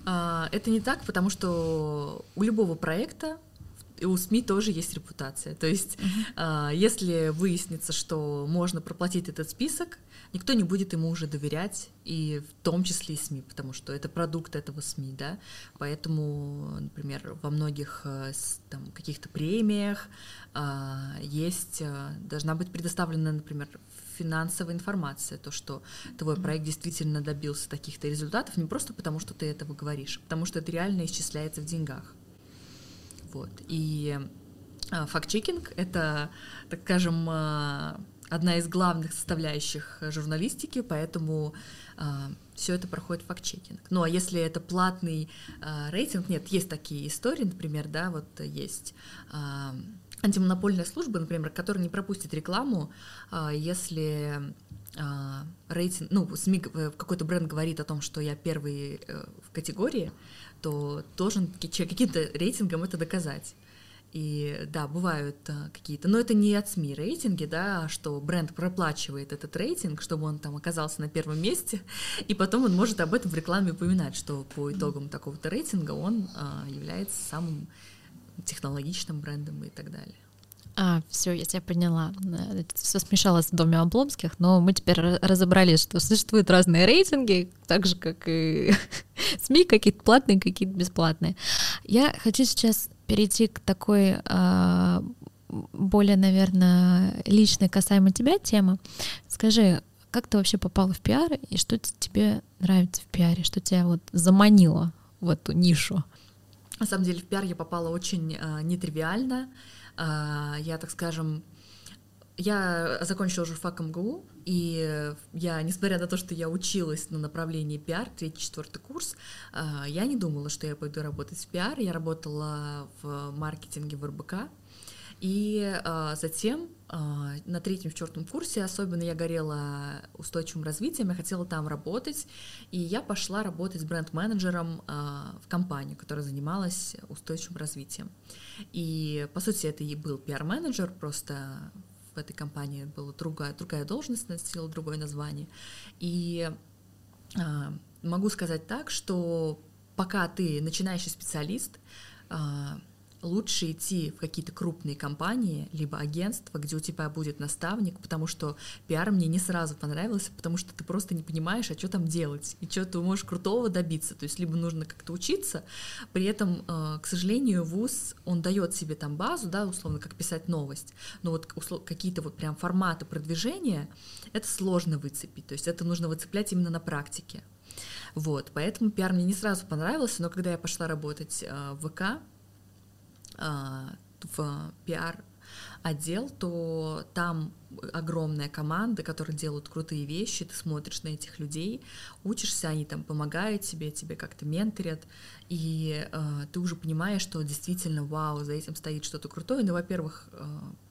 а, это не так, потому что у любого проекта у СМИ тоже есть репутация. То есть, uh-huh. если выяснится, что можно проплатить этот список, никто не будет ему уже доверять, и в том числе и СМИ, потому что это продукт этого СМИ, да. Поэтому, например, во многих э, там, каких-то премиях а, есть, э, должна быть предоставлена, например, финансовая информация, то, что твой проект действительно добился таких-то результатов, не просто потому, что ты этого говоришь, а потому что это реально исчисляется в деньгах. Вот. И а, факт-чекинг — это, так скажем, а, одна из главных составляющих журналистики, поэтому а, все это проходит факт-чекинг. Ну а если это платный рейтинг, нет, есть такие истории, например, да, вот есть антимонопольная служба, например, которая не пропустит рекламу, если рейтинг, ну, СМИ, э, какой-то бренд говорит о том, что я первый э, в категории, то должен каким-то рейтингом это доказать. И да, бывают а, какие-то, но это не от СМИ рейтинги, да, что бренд проплачивает этот рейтинг, чтобы он там оказался на первом месте, и потом он может об этом в рекламе упоминать, что по итогам такого-то рейтинга он а, является самым технологичным брендом и так далее. А, все, я тебя поняла. Все смешалось в доме Обломских, но мы теперь разобрались, что существуют разные рейтинги, так же, как и СМИ, какие-то платные, какие-то бесплатные. Я хочу сейчас перейти к такой а, более, наверное, личной касаемо тебя темы. Скажи, как ты вообще попала в пиар, и что тебе нравится в пиаре, что тебя вот заманило в эту нишу? На самом деле в пиар я попала очень э, нетривиально. А, я, так скажем, я закончила журфак МГУ, и я, несмотря на то, что я училась на направлении пиар, третий, четвертый курс, а, я не думала, что я пойду работать в пиар. Я работала в маркетинге в РБК, и а, затем на третьем, четвертом курсе особенно я горела устойчивым развитием, я хотела там работать, и я пошла работать бренд-менеджером а, в компанию, которая занималась устойчивым развитием. И по сути это и был пиар-менеджер, просто в этой компании была другая, другая должность, носила другое название. И а, могу сказать так, что пока ты начинающий специалист, а, лучше идти в какие-то крупные компании, либо агентства, где у тебя будет наставник, потому что пиар мне не сразу понравился, потому что ты просто не понимаешь, а что там делать, и что ты можешь крутого добиться. То есть либо нужно как-то учиться, при этом, э, к сожалению, вуз, он дает себе там базу, да, условно, как писать новость, но вот какие-то вот прям форматы продвижения, это сложно выцепить, то есть это нужно выцеплять именно на практике. Вот, поэтому пиар мне не сразу понравился, но когда я пошла работать э, в ВК, в пиар отдел, то там огромная команда, которые делают крутые вещи, ты смотришь на этих людей, учишься, они там помогают тебе, тебе как-то менторят, и э, ты уже понимаешь, что действительно, вау, за этим стоит что-то крутое. Ну, во-первых, э,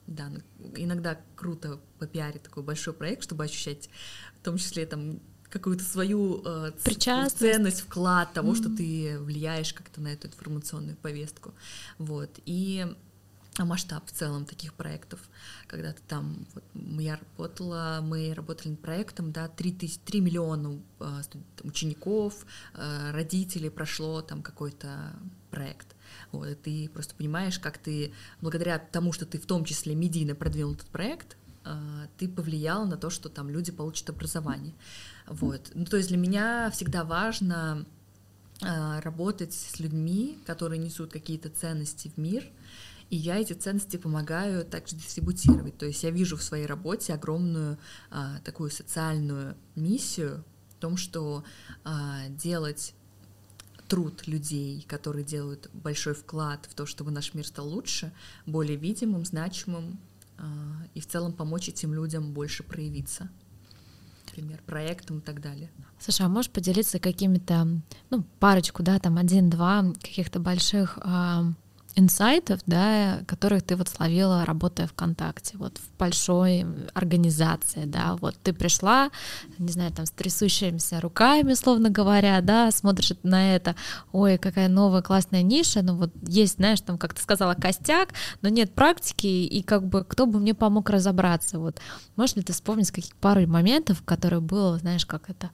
да, иногда круто по пиаре такой большой проект, чтобы ощущать в том числе там какую-то свою э, ценность, вклад того, mm-hmm. что ты влияешь как-то на эту информационную повестку. Вот. И масштаб в целом таких проектов, когда ты там, вот, я работала, мы работали над проектом, да, 3, тысяч, 3 миллиона э, учеников, э, родителей прошло там какой-то проект. Вот, и ты просто понимаешь, как ты, благодаря тому, что ты в том числе медийно продвинул этот проект, э, ты повлиял на то, что там люди получат образование. Вот. Ну, то есть для меня всегда важно э, работать с людьми, которые несут какие-то ценности в мир, и я эти ценности помогаю также дистрибутировать. То есть я вижу в своей работе огромную а, такую социальную миссию в том, что а, делать труд людей, которые делают большой вклад в то, чтобы наш мир стал лучше, более видимым, значимым, а, и в целом помочь этим людям больше проявиться например, проектам и так далее. Саша, а можешь поделиться какими-то, ну, парочку, да, там один-два каких-то больших инсайтов, да, которых ты вот словила, работая ВКонтакте, вот в большой организации, да, вот ты пришла, не знаю, там с трясущимися руками, словно говоря, да, смотришь на это, ой, какая новая классная ниша, ну вот есть, знаешь, там, как ты сказала, костяк, но нет практики, и как бы кто бы мне помог разобраться, вот, можешь ли ты вспомнить каких пару моментов, которые было, знаешь, как это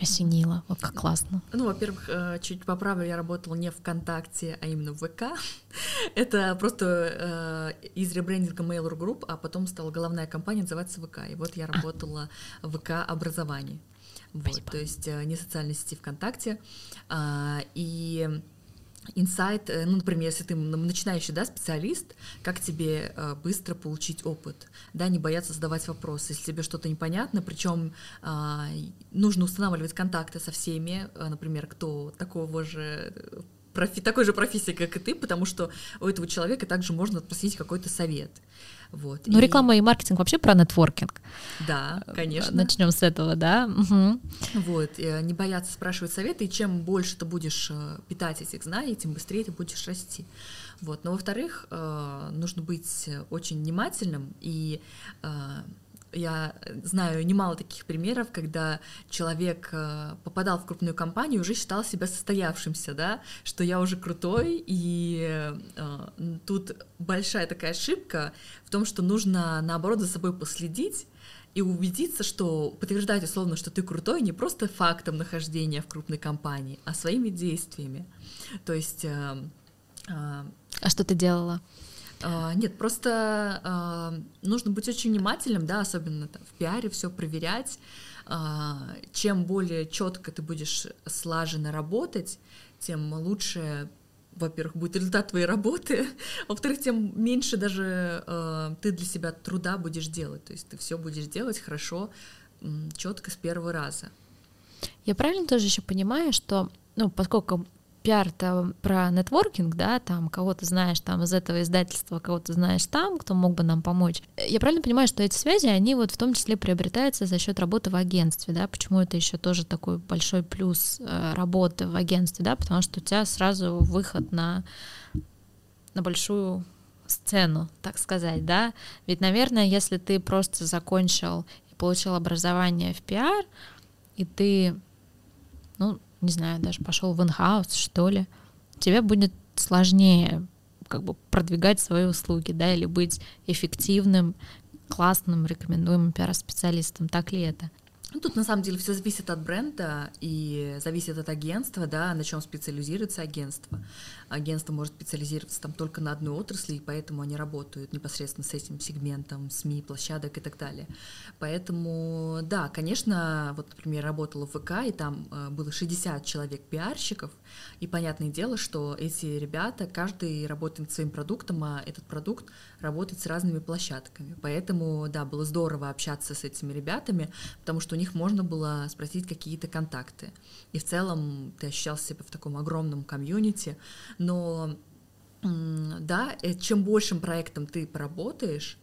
осенило. Вот как классно. Ну, во-первых, э, чуть поправлю, я работала не ВКонтакте, а именно в ВК. Это просто э, из ребрендинга Mail.ru Group, а потом стала головная компания называться ВК. И вот я а. работала в ВК образовании. Вот, то есть э, не социальной сети ВКонтакте. А, и инсайт, э, ну, например, если ты начинающий, да, специалист, как тебе э, быстро получить опыт, да, не бояться задавать вопросы, если тебе что-то непонятно, причем э, нужно устанавливать контакты со всеми, э, например, кто такого же профи, такой же профессии, как и ты, потому что у этого человека также можно спросить какой-то совет. Вот. Ну, и... реклама и маркетинг вообще про нетворкинг. Да, конечно. Начнем с этого, да. Угу. Вот, не бояться спрашивать советы, и чем больше ты будешь э, питать этих знаний, тем быстрее ты будешь расти. Вот. Но, во-вторых, э, нужно быть очень внимательным и э, я знаю немало таких примеров, когда человек э, попадал в крупную компанию, уже считал себя состоявшимся, да, что я уже крутой, и э, тут большая такая ошибка в том, что нужно наоборот за собой последить и убедиться, что подтверждать условно, что ты крутой не просто фактом нахождения в крупной компании, а своими действиями. То есть... Э, э, а что ты делала? А, нет, просто а, нужно быть очень внимательным, да, особенно там, в пиаре все проверять. А, чем более четко ты будешь слаженно работать, тем лучше во-первых, будет результат твоей работы, во-вторых, тем меньше даже э, ты для себя труда будешь делать. То есть ты все будешь делать хорошо, четко с первого раза. Я правильно тоже еще понимаю, что, ну, поскольку пиар -то про нетворкинг, да, там кого-то знаешь там из этого издательства, кого-то знаешь там, кто мог бы нам помочь. Я правильно понимаю, что эти связи, они вот в том числе приобретаются за счет работы в агентстве, да? Почему это еще тоже такой большой плюс э, работы в агентстве, да? Потому что у тебя сразу выход на на большую сцену, так сказать, да? Ведь, наверное, если ты просто закончил и получил образование в пиар, и ты, ну, не знаю, даже пошел в инхаус, что ли, тебе будет сложнее как бы продвигать свои услуги, да, или быть эффективным, классным, рекомендуемым пиар-специалистом. Так ли это? Ну, тут на самом деле все зависит от бренда и зависит от агентства, да, на чем специализируется агентство. Агентство может специализироваться там только на одной отрасли, и поэтому они работают непосредственно с этим сегментом СМИ, площадок и так далее. Поэтому, да, конечно, вот, например, работала в ВК, и там э, было 60 человек пиарщиков, и понятное дело, что эти ребята, каждый работает над своим продуктом, а этот продукт работает с разными площадками. Поэтому, да, было здорово общаться с этими ребятами, потому что у них можно было спросить какие-то контакты. И в целом ты ощущал себя в таком огромном комьюнити, но да, э, чем большим проектом ты поработаешь,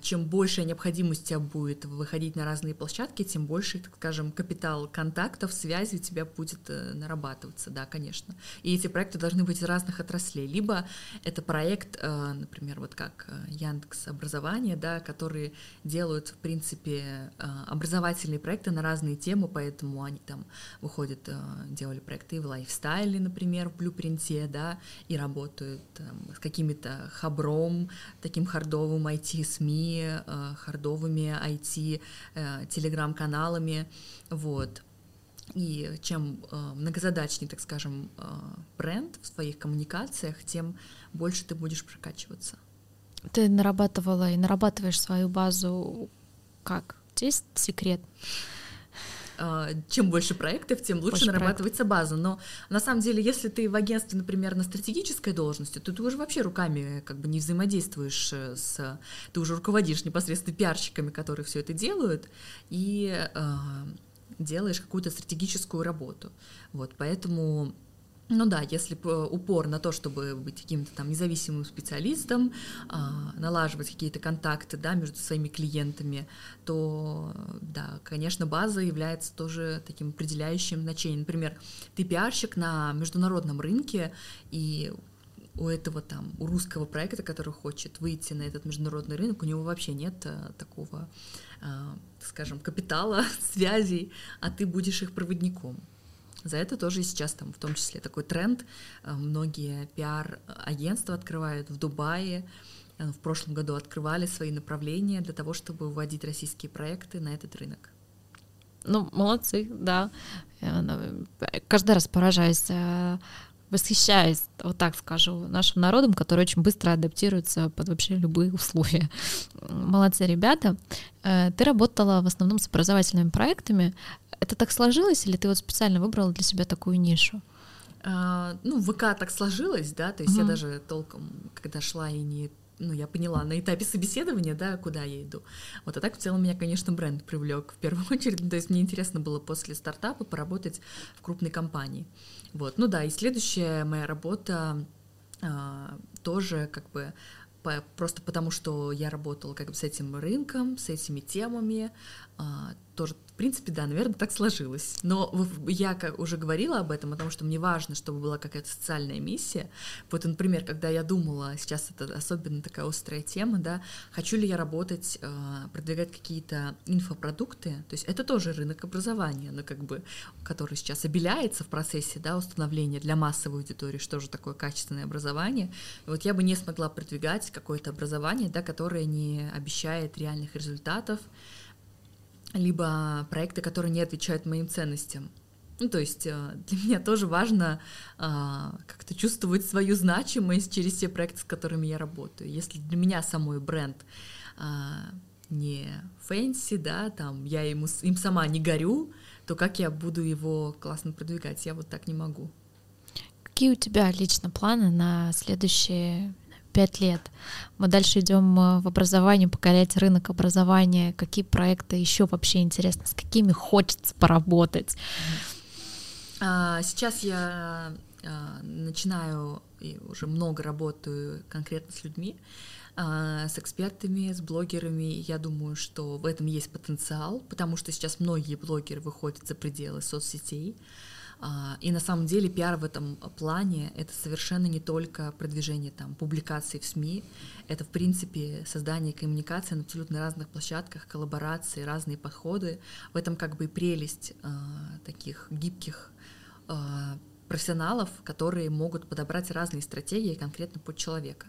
чем больше необходимость у тебя будет выходить на разные площадки, тем больше, так скажем, капитал контактов, связи у тебя будет э, нарабатываться, да, конечно. И эти проекты должны быть из разных отраслей. Либо это проект, э, например, вот как э, Яндекс образование, да, которые делают, в принципе, образовательные проекты на разные темы, поэтому они там выходят, делали проекты в лайфстайле, например, в блюпринте, да, и работают там, с какими-то хабром, таким хардовым IT, СМИ, э, хардовыми IT, э, телеграм-каналами, вот. И чем э, многозадачнее, так скажем, бренд в своих коммуникациях, тем больше ты будешь прокачиваться. Ты нарабатывала и нарабатываешь свою базу как? Есть секрет? Э, чем больше проектов, тем лучше больше нарабатывается проектов. база. Но на самом деле, если ты в агентстве, например, на стратегической должности, то ты уже вообще руками как бы не взаимодействуешь с... Ты уже руководишь непосредственно пиарщиками, которые все это делают, и э, делаешь какую-то стратегическую работу. Вот, поэтому ну да, если упор на то, чтобы быть каким-то там независимым специалистом, а, налаживать какие-то контакты, да, между своими клиентами, то, да, конечно, база является тоже таким определяющим значением. Например, ты пиарщик на международном рынке, и у этого там, у русского проекта, который хочет выйти на этот международный рынок, у него вообще нет а, такого, а, скажем, капитала, связей, а ты будешь их проводником. За это тоже сейчас там в том числе такой тренд. Э, многие пиар-агентства открывают в Дубае, э, в прошлом году открывали свои направления для того, чтобы вводить российские проекты на этот рынок. Ну, молодцы, да. Ну, каждый раз поражаюсь восхищаюсь, вот так скажу, нашим народом, который очень быстро адаптируется под вообще любые условия. Молодцы ребята. Э, ты работала в основном с образовательными проектами. Это так сложилось, или ты вот специально выбрала для себя такую нишу? А, ну, в ВК так сложилось, да, то есть угу. я даже толком, когда шла и не ну, я поняла на этапе собеседования, да, куда я иду. Вот, а так в целом меня, конечно, бренд привлек в первую очередь. То есть мне интересно было после стартапа поработать в крупной компании. Вот, ну да, и следующая моя работа а, тоже как бы по, просто потому, что я работала как бы с этим рынком, с этими темами, а, тоже принципе, да, наверное, так сложилось. Но я уже говорила об этом, о том, что мне важно, чтобы была какая-то социальная миссия. Вот, например, когда я думала, сейчас это особенно такая острая тема, да, хочу ли я работать, э, продвигать какие-то инфопродукты, то есть это тоже рынок образования, но как бы, который сейчас обеляется в процессе, да, установления для массовой аудитории, что же такое качественное образование. Вот я бы не смогла продвигать какое-то образование, да, которое не обещает реальных результатов, либо проекты, которые не отвечают моим ценностям. Ну, то есть э, для меня тоже важно а, как-то чувствовать свою значимость через те проекты, с которыми я работаю. Если для меня самой бренд а, не fancy, да, там я ему, им сама не горю, то как я буду его классно продвигать? Я вот так не могу. Какие у тебя лично планы на следующие пять лет. Мы дальше идем э, в образование, покорять рынок образования. Какие проекты еще вообще интересны, с какими хочется поработать? А, сейчас я а, начинаю и уже много работаю конкретно с людьми, а, с экспертами, с блогерами. Я думаю, что в этом есть потенциал, потому что сейчас многие блогеры выходят за пределы соцсетей. И на самом деле пиар в этом плане — это совершенно не только продвижение там, публикаций в СМИ, это, в принципе, создание коммуникации на абсолютно разных площадках, коллаборации, разные подходы. В этом как бы и прелесть э, таких гибких э, профессионалов, которые могут подобрать разные стратегии конкретно под человека.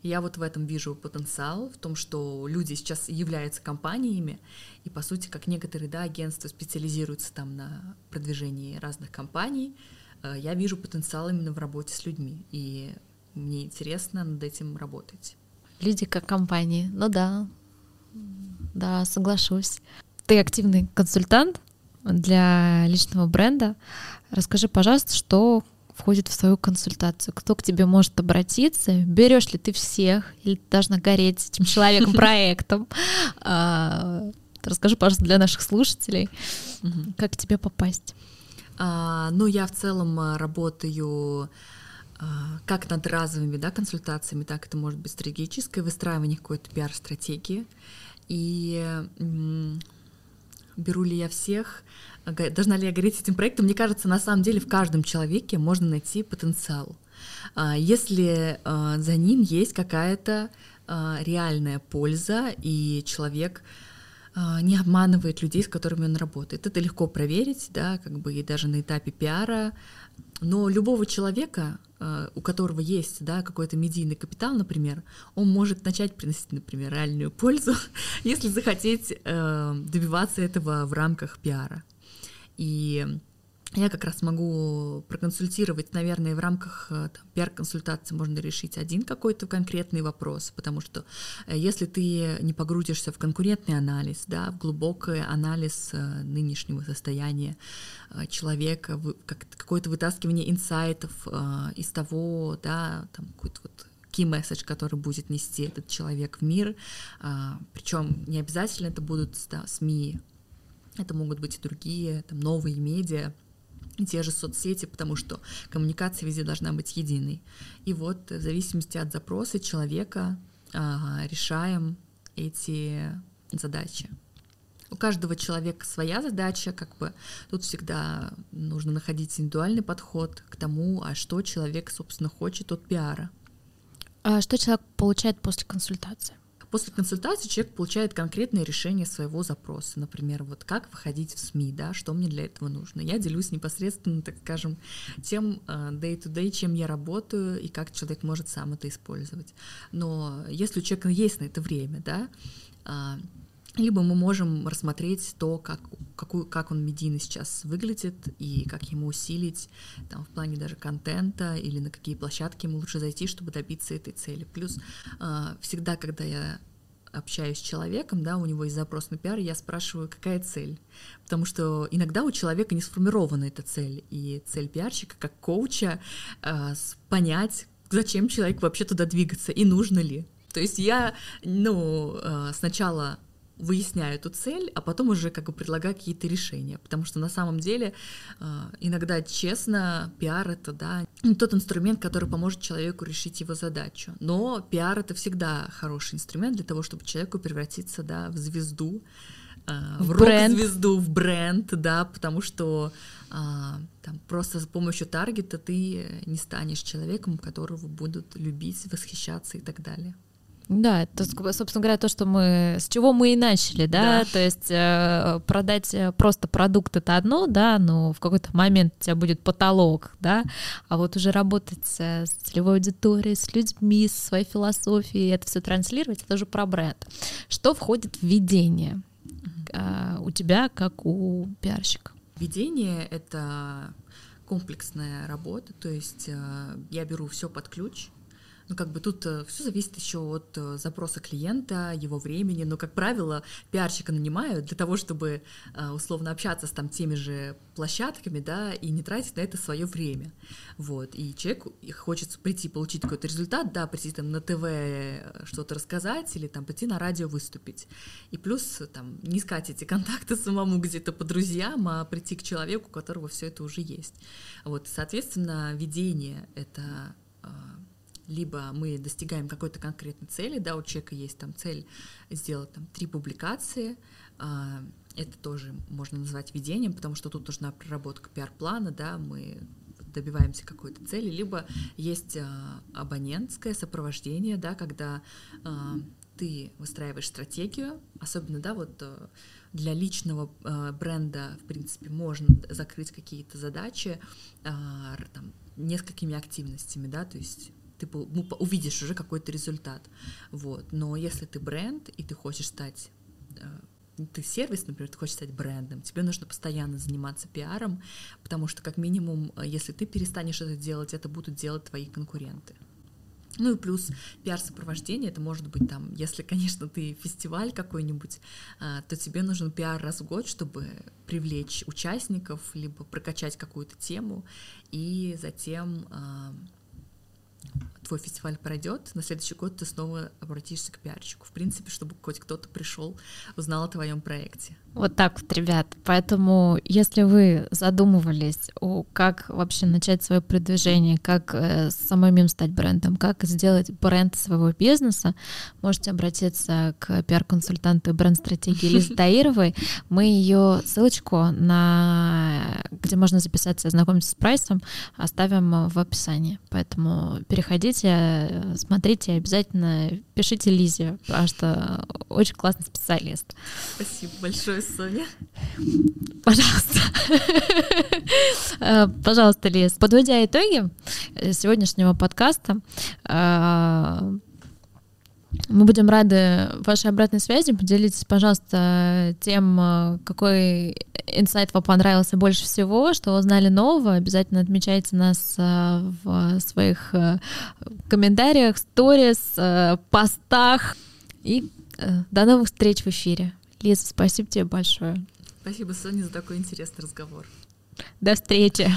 И я вот в этом вижу потенциал, в том, что люди сейчас являются компаниями, и по сути, как некоторые да, агентства специализируются там на продвижении разных компаний, э, я вижу потенциал именно в работе с людьми, и мне интересно над этим работать. Люди как компании, ну да, да, соглашусь. Ты активный консультант для личного бренда. Расскажи, пожалуйста, что входит в свою консультацию? Кто к тебе может обратиться? Берешь ли ты всех или ты должна гореть этим человеком, проектом? А, расскажи, пожалуйста, для наших слушателей, как к тебе попасть? А, ну, я в целом а, работаю как над разовыми да, консультациями, так это может быть стратегическое выстраивание какой-то пиар-стратегии. И беру ли я всех, должна ли я гореть этим проектом, мне кажется, на самом деле в каждом человеке можно найти потенциал. А, если а, за ним есть какая-то а, реальная польза, и человек не обманывает людей, с которыми он работает. Это легко проверить, да, как бы и даже на этапе пиара. Но любого человека, у которого есть да, какой-то медийный капитал, например, он может начать приносить, например, реальную пользу, если захотеть добиваться этого в рамках пиара. И я как раз могу проконсультировать, наверное, в рамках э, там, пиар-консультации можно решить один какой-то конкретный вопрос, потому что э, если ты не погрузишься в конкурентный анализ, да, в глубокий анализ э, нынешнего состояния человека, какое-то вытаскивание инсайтов из того, да, там какой-то вот key message, который будет нести этот человек в мир, причем не обязательно это будут да, СМИ, это могут быть и другие, там, новые медиа, те же соцсети, потому что коммуникация везде должна быть единой. И вот в зависимости от запроса человека ага, решаем эти задачи. У каждого человека своя задача, как бы тут всегда нужно находить индивидуальный подход к тому, а что человек, собственно, хочет от пиара. А что человек получает после консультации? После консультации человек получает конкретное решение своего запроса. Например, вот как выходить в СМИ, да, что мне для этого нужно. Я делюсь непосредственно, так скажем, тем э, day-to-day, чем я работаю и как человек может сам это использовать. Но если у человека есть на это время, да, а, либо мы можем рассмотреть то, как, какую, как он медийно сейчас выглядит и как ему усилить там, в плане даже контента или на какие площадки ему лучше зайти, чтобы добиться этой цели. Плюс э, всегда, когда я общаюсь с человеком, да, у него есть запрос на пиар, я спрашиваю, какая цель. Потому что иногда у человека не сформирована эта цель, и цель пиарщика как коуча э, понять, зачем человек вообще туда двигаться и нужно ли. То есть я, ну, э, сначала выясняю эту цель, а потом уже как бы предлагаю какие-то решения, потому что на самом деле э, иногда честно пиар это да тот инструмент, который поможет человеку решить его задачу, но пиар это всегда хороший инструмент для того, чтобы человеку превратиться да в звезду, э, в, в рок-звезду, в бренд, да, потому что э, там просто с помощью таргета ты не станешь человеком, которого будут любить, восхищаться и так далее. Да, это, собственно говоря, то, что мы, с чего мы и начали, да, да. то есть э, продать э, просто продукт это одно, да, но в какой-то момент у тебя будет потолок, да, а вот уже работать с целевой аудиторией, с людьми, с своей философией, это все транслировать, это уже про бренд. Что входит в ведение э, у тебя, как у пиарщика? Ведение — это комплексная работа, то есть э, я беру все под ключ, ну, как бы тут э, все зависит еще от э, запроса клиента, его времени, но, как правило, пиарщика нанимают для того, чтобы э, условно общаться с там теми же площадками, да, и не тратить на это свое время, вот, и человеку хочется прийти, получить какой-то результат, да, прийти там на ТВ что-то рассказать или там прийти на радио выступить, и плюс там не искать эти контакты самому где-то по друзьям, а прийти к человеку, у которого все это уже есть, вот, соответственно, ведение — это либо мы достигаем какой-то конкретной цели, да, у человека есть там цель сделать там три публикации, а, это тоже можно назвать ведением, потому что тут нужна проработка пиар-плана, да, мы добиваемся какой-то цели, либо есть а, абонентское сопровождение, да, когда а, ты выстраиваешь стратегию, особенно, да, вот для личного бренда, в принципе, можно закрыть какие-то задачи там, несколькими активностями, да, то есть ты ну, увидишь уже какой-то результат. Вот. Но если ты бренд, и ты хочешь стать э, ты сервис, например, ты хочешь стать брендом, тебе нужно постоянно заниматься пиаром, потому что как минимум, э, если ты перестанешь это делать, это будут делать твои конкуренты. Ну и плюс пиар-сопровождение, это может быть там, если, конечно, ты фестиваль какой-нибудь, э, то тебе нужен пиар раз в год, чтобы привлечь участников, либо прокачать какую-то тему, и затем твой фестиваль пройдет, на следующий год ты снова обратишься к пиарщику. В принципе, чтобы хоть кто-то пришел, узнал о твоем проекте. Вот так вот, ребят. Поэтому, если вы задумывались, о, как вообще начать свое продвижение, как э, самим стать брендом, как сделать бренд своего бизнеса, можете обратиться к пиар-консультанту бренд-стратегии Лизы Таировой. Мы ее ссылочку на где можно записаться и ознакомиться с прайсом, оставим в описании. Поэтому переходите, смотрите, обязательно пишите Лизе, потому что очень классный специалист. Спасибо большое, Соня. Пожалуйста. Э, пожалуйста, Лиз. Подводя итоги сегодняшнего подкаста, э, мы будем рады вашей обратной связи. Поделитесь, пожалуйста, тем, какой инсайт вам понравился больше всего, что узнали нового, обязательно отмечайте нас э, в своих э, комментариях, сторис, э, постах. И до новых встреч в эфире. Лиза, спасибо тебе большое. Спасибо, Соня, за такой интересный разговор. До встречи.